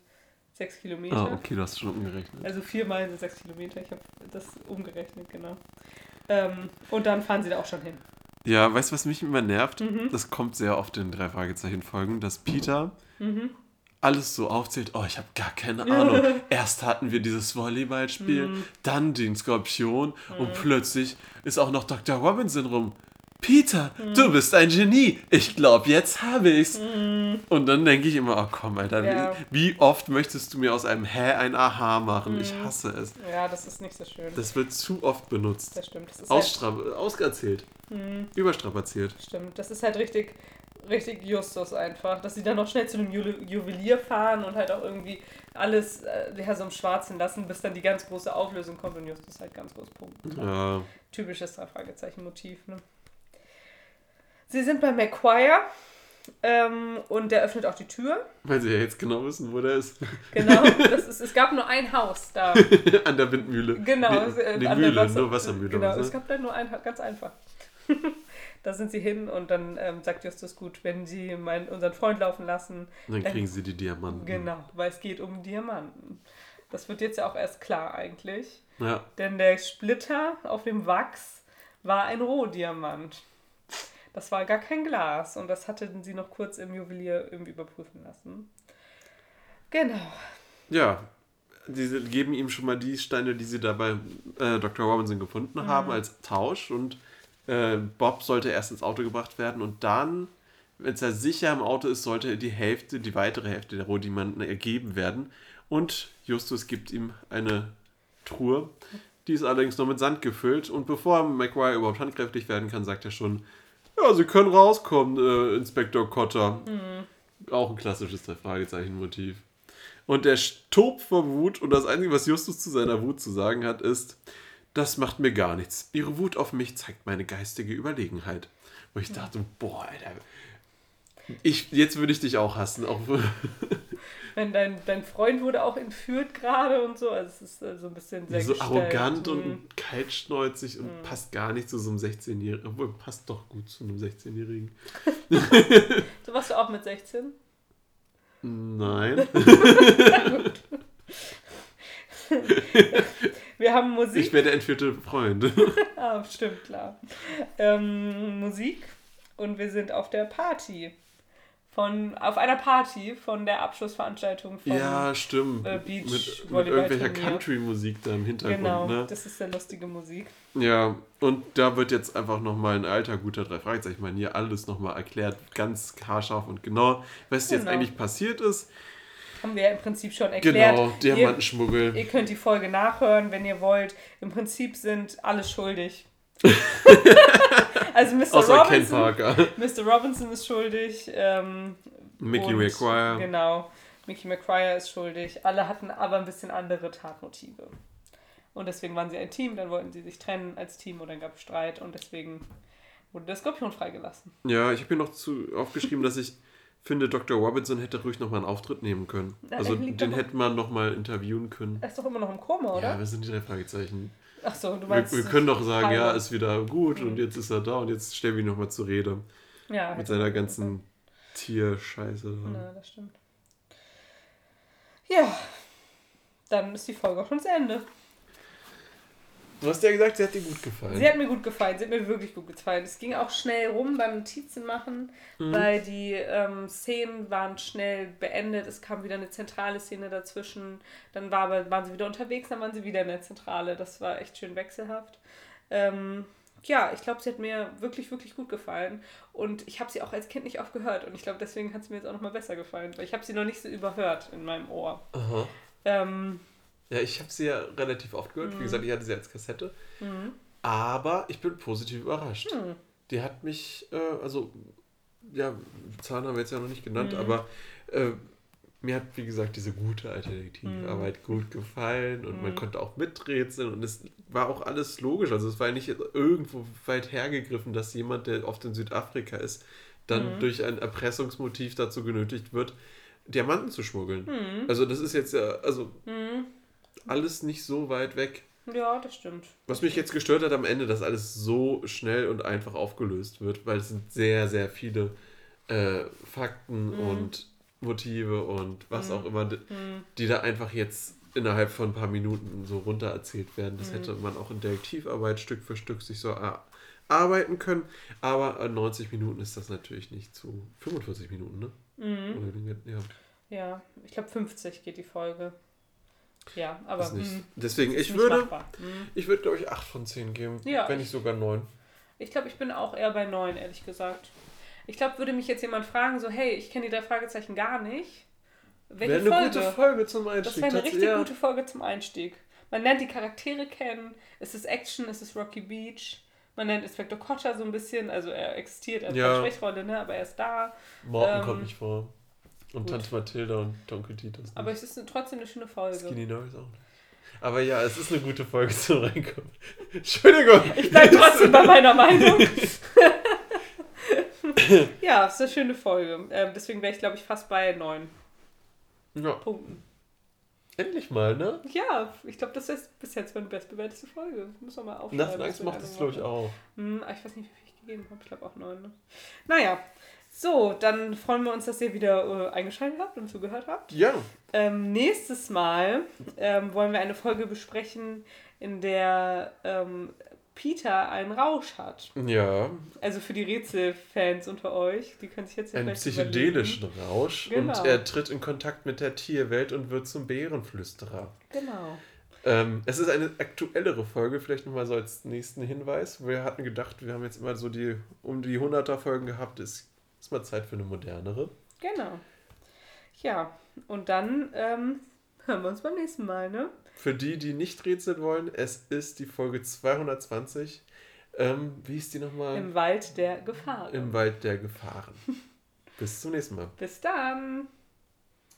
Speaker 1: sechs Kilometer.
Speaker 2: Ah, okay, du hast schon umgerechnet.
Speaker 1: Also vier Meilen sind sechs Kilometer. Ich habe das umgerechnet, genau. Ähm, und dann fahren sie da auch schon hin.
Speaker 2: Ja, weißt du, was mich immer nervt? Mhm. Das kommt sehr oft in drei Fragezeichen-Folgen, dass Peter mhm. alles so aufzählt. Oh, ich habe gar keine Ahnung. Erst hatten wir dieses Volleyballspiel, mhm. dann den Skorpion und mhm. plötzlich ist auch noch Dr. Robinson rum. Peter, mhm. du bist ein Genie. Ich glaube, jetzt habe ich's. Mhm. Und dann denke ich immer, oh komm, Alter, ja. wie, wie, oft möchtest du mir aus einem Hä ein Aha machen? Mhm. Ich hasse es.
Speaker 1: Ja, das ist nicht so schön.
Speaker 2: Das wird zu oft benutzt.
Speaker 1: Das stimmt. Das
Speaker 2: ist Ausstra halt Auserzählt. Mhm. Überstrapaziert.
Speaker 1: Stimmt, das ist halt richtig, richtig Justus einfach. Dass sie dann noch schnell zu einem Ju Juwelier fahren und halt auch irgendwie alles äh, ja, so im Schwarzen lassen, bis dann die ganz große Auflösung kommt und Justus halt ganz groß Punkt. Ja. Typisches Drei-Fragezeichen-Motiv, ne? Sie sind bei McQuire ähm, und der öffnet auch die Tür.
Speaker 2: Weil sie ja jetzt genau wissen, wo der ist.
Speaker 1: Genau, das ist, es gab nur ein Haus da.
Speaker 2: an der Windmühle.
Speaker 1: Genau.
Speaker 2: Die,
Speaker 1: äh,
Speaker 2: die Mühle, Wasser, nur Wassermühle.
Speaker 1: Genau, es gab da nur ein, ganz einfach. da sind sie hin und dann ähm, sagt Justus gut, wenn sie meinen, unseren Freund laufen lassen.
Speaker 2: Dann kriegen sie die Diamanten.
Speaker 1: Genau, weil es geht um Diamanten. Das wird jetzt ja auch erst klar eigentlich.
Speaker 2: Ja.
Speaker 1: Denn der Splitter auf dem Wachs war ein Rohdiamant. Das war gar kein Glas und das hatten sie noch kurz im Juwelier irgendwie überprüfen lassen. Genau.
Speaker 2: Ja, die geben ihm schon mal die Steine, die sie da bei äh, Dr. Robinson gefunden mhm. haben, als Tausch und äh, Bob sollte erst ins Auto gebracht werden und dann, wenn er sicher im Auto ist, sollte die Hälfte, die weitere Hälfte der Rohdiamanten ergeben werden und Justus gibt ihm eine Truhe, die ist allerdings noch mit Sand gefüllt und bevor McGuire überhaupt handkräftig werden kann, sagt er schon, ja, Sie können rauskommen, äh, Inspektor Cotter. Mhm. Auch ein klassisches Fragezeichen-Motiv. Und der tobt vor Wut und das Einzige, was Justus zu seiner Wut zu sagen hat, ist, das macht mir gar nichts. Ihre Wut auf mich zeigt meine geistige Überlegenheit. Wo ich dachte, boah, Alter, ich, jetzt würde ich dich auch hassen. Auch
Speaker 1: Wenn dein, dein Freund wurde auch entführt gerade und so. Also es ist äh, so ein bisschen sehr
Speaker 2: So gestellt. arrogant mhm. und kaltschnäuzig und mhm. passt gar nicht zu so einem 16-Jährigen. Obwohl, passt doch gut zu einem 16-Jährigen.
Speaker 1: so warst du auch mit 16?
Speaker 2: Nein.
Speaker 1: Wir haben Musik.
Speaker 2: Ich wäre der entführte Freund.
Speaker 1: ah, stimmt, klar. Ähm, Musik und wir sind auf der Party von auf einer Party von der Abschlussveranstaltung von
Speaker 2: ja, stimmt.
Speaker 1: Äh, Beach
Speaker 2: mit, mit irgendwelcher Country-Musik da im Hintergrund. Genau, ne?
Speaker 1: das ist sehr lustige Musik.
Speaker 2: Ja, und da wird jetzt einfach nochmal ein alter, guter drei Fragezeichen. Ich meine, hier alles nochmal erklärt, ganz haarscharf und genau, was genau. jetzt eigentlich passiert ist.
Speaker 1: Haben wir ja im Prinzip schon erklärt.
Speaker 2: Genau, Diamantenschmuggel.
Speaker 1: Ihr, ihr könnt die Folge nachhören, wenn ihr wollt. Im Prinzip sind alle schuldig. also Mr. Außer Robinson, Mr. Robinson ist schuldig. Ähm,
Speaker 2: Mickey McQuire.
Speaker 1: Genau, Mickey McQuire ist schuldig. Alle hatten aber ein bisschen andere Tatmotive. Und deswegen waren sie ein Team, dann wollten sie sich trennen als Team und dann gab es Streit und deswegen wurde der Skorpion freigelassen.
Speaker 2: Ja, ich habe mir noch zu, aufgeschrieben, dass ich finde, Dr. Robinson hätte ruhig nochmal einen Auftritt nehmen können. Also den hätte man nochmal interviewen können.
Speaker 1: Er ist doch immer noch im Koma, oder?
Speaker 2: Ja, wir sind die drei Fragezeichen.
Speaker 1: Ach so, du meinst.
Speaker 2: Wir, wir können doch sagen, ja, ist wieder gut mhm. und jetzt ist er da und jetzt stellen wir ihn nochmal zur Rede.
Speaker 1: Ja.
Speaker 2: Mit seiner ganzen Tierscheiße.
Speaker 1: Ja, das stimmt. Ja, dann ist die Folge auch schon zu Ende.
Speaker 2: Du hast ja gesagt, sie hat dir gut gefallen.
Speaker 1: Sie hat mir gut gefallen, sie hat mir wirklich gut gefallen. Es ging auch schnell rum beim Notizen machen, mhm. weil die ähm, Szenen waren schnell beendet. Es kam wieder eine zentrale Szene dazwischen. Dann war aber, waren sie wieder unterwegs, dann waren sie wieder in der Zentrale. Das war echt schön wechselhaft. Ähm, ja, ich glaube, sie hat mir wirklich, wirklich gut gefallen. Und ich habe sie auch als Kind nicht oft gehört. Und ich glaube, deswegen hat sie mir jetzt auch nochmal besser gefallen. Weil ich habe sie noch nicht so überhört in meinem Ohr.
Speaker 2: Aha.
Speaker 1: Ähm,
Speaker 2: ja, ich habe sie ja relativ oft gehört. Mhm. Wie gesagt, ich hatte sie als Kassette. Mhm. Aber ich bin positiv überrascht. Mhm. Die hat mich, äh, also, ja, Zahlen haben wir jetzt ja noch nicht genannt, mhm. aber äh, mir hat, wie gesagt, diese gute alte Detektivarbeit mhm. gut gefallen und man mhm. konnte auch miträtseln und es war auch alles logisch. Also, es war ja nicht irgendwo weit hergegriffen, dass jemand, der oft in Südafrika ist, dann durch ein Erpressungsmotiv dazu genötigt wird, Diamanten zu schmuggeln. Also, das ist jetzt ja, also alles nicht so weit weg.
Speaker 1: Ja, das stimmt.
Speaker 2: Was mich jetzt gestört hat am Ende, dass alles so schnell und einfach aufgelöst wird, weil es sind sehr, sehr viele äh, Fakten mhm. und Motive und was mhm. auch immer, die, mhm. die da einfach jetzt innerhalb von ein paar Minuten so runter erzählt werden. Das mhm. hätte man auch in Detektivarbeit Stück für Stück sich so arbeiten können. Aber 90 Minuten ist das natürlich nicht zu 45 Minuten, ne?
Speaker 1: Mhm.
Speaker 2: Ja.
Speaker 1: Ja, ich glaube 50 geht die Folge. Ja, aber mh,
Speaker 2: Deswegen,
Speaker 1: ist
Speaker 2: ich würde.
Speaker 1: Mhm.
Speaker 2: ich würde glaube ich 8 von 10 geben.
Speaker 1: Ja,
Speaker 2: wenn
Speaker 1: ich-
Speaker 2: nicht sogar 9.
Speaker 1: Ich glaube, ich bin auch eher bei 9, ehrlich gesagt. Ich glaube, würde mich jetzt jemand fragen, so, hey, ich kenne die drei Fragezeichen gar nicht. Welche
Speaker 2: Wäre eine
Speaker 1: Folge?
Speaker 2: gute Folge zum
Speaker 1: das
Speaker 2: Einstieg.
Speaker 1: wäre eine richtig
Speaker 2: ja.
Speaker 1: gute Folge zum Einstieg. Man lernt die Charaktere kennen. Es ist Action, es ist Rocky Beach. Man nennt Inspektor Kotter so ein bisschen. Also er existiert als
Speaker 2: Ja.
Speaker 1: Sprechrolle, ne? aber er ist da.
Speaker 2: Morten
Speaker 1: Ähm,
Speaker 2: kommt nicht vor. Und
Speaker 1: gut.
Speaker 2: Tante Mathilda und Onkel Titus. nicht.
Speaker 1: Aber es ist trotzdem eine schöne Folge.
Speaker 2: Skinny Norris auch nicht. Aber ja, es ist eine gute Folge zum Reinkommen. Entschuldigung.
Speaker 1: Ich bleibe trotzdem bei meiner Meinung. ja, es ist eine schöne Folge. Ähm, deswegen wäre ich, glaube ich, fast bei 9
Speaker 2: Ja,
Speaker 1: Punkten.
Speaker 2: endlich mal, ne?
Speaker 1: Ja, ich glaube, das ist bis jetzt meine bestbewertete Folge. Muss man mal aufschreiben. Was
Speaker 2: Angst macht das, glaube ich, auch.
Speaker 1: Hm, aber ich weiß nicht, wie viel ich gegeben habe. Ich glaube auch 9. Ne? Naja, so, dann freuen wir uns, dass ihr wieder äh, eingeschaltet habt und zugehört habt.
Speaker 2: Ja,
Speaker 1: Ähm, nächstes Mal ähm, wollen wir eine Folge besprechen, in der ähm, Peter einen Rausch hat.
Speaker 2: ja,
Speaker 1: Also für die Rätselfans unter euch, die können sich jetzt ja
Speaker 2: einen psychedelischen Rausch.
Speaker 1: Genau.
Speaker 2: Und er tritt in Kontakt mit der Tierwelt und wird zum Bärenflüsterer.
Speaker 1: überlegen. Genau.
Speaker 2: Ähm, es ist eine aktuellere Folge, vielleicht nochmal so als nächsten Hinweis. Wir hatten gedacht, wir haben jetzt immer so die um die 100er Folgen gehabt. Es ist mal Zeit für eine modernere.
Speaker 1: Genau. Ja, und dann ähm, hören wir uns beim nächsten Mal, ne?
Speaker 2: Für die, die nicht rätseln wollen, es ist die Folge 220. Ähm, wie ist die nochmal?
Speaker 1: Im Wald der Gefahr.
Speaker 2: Im Wald der Gefahren. Bis zum nächsten Mal.
Speaker 1: Bis dann.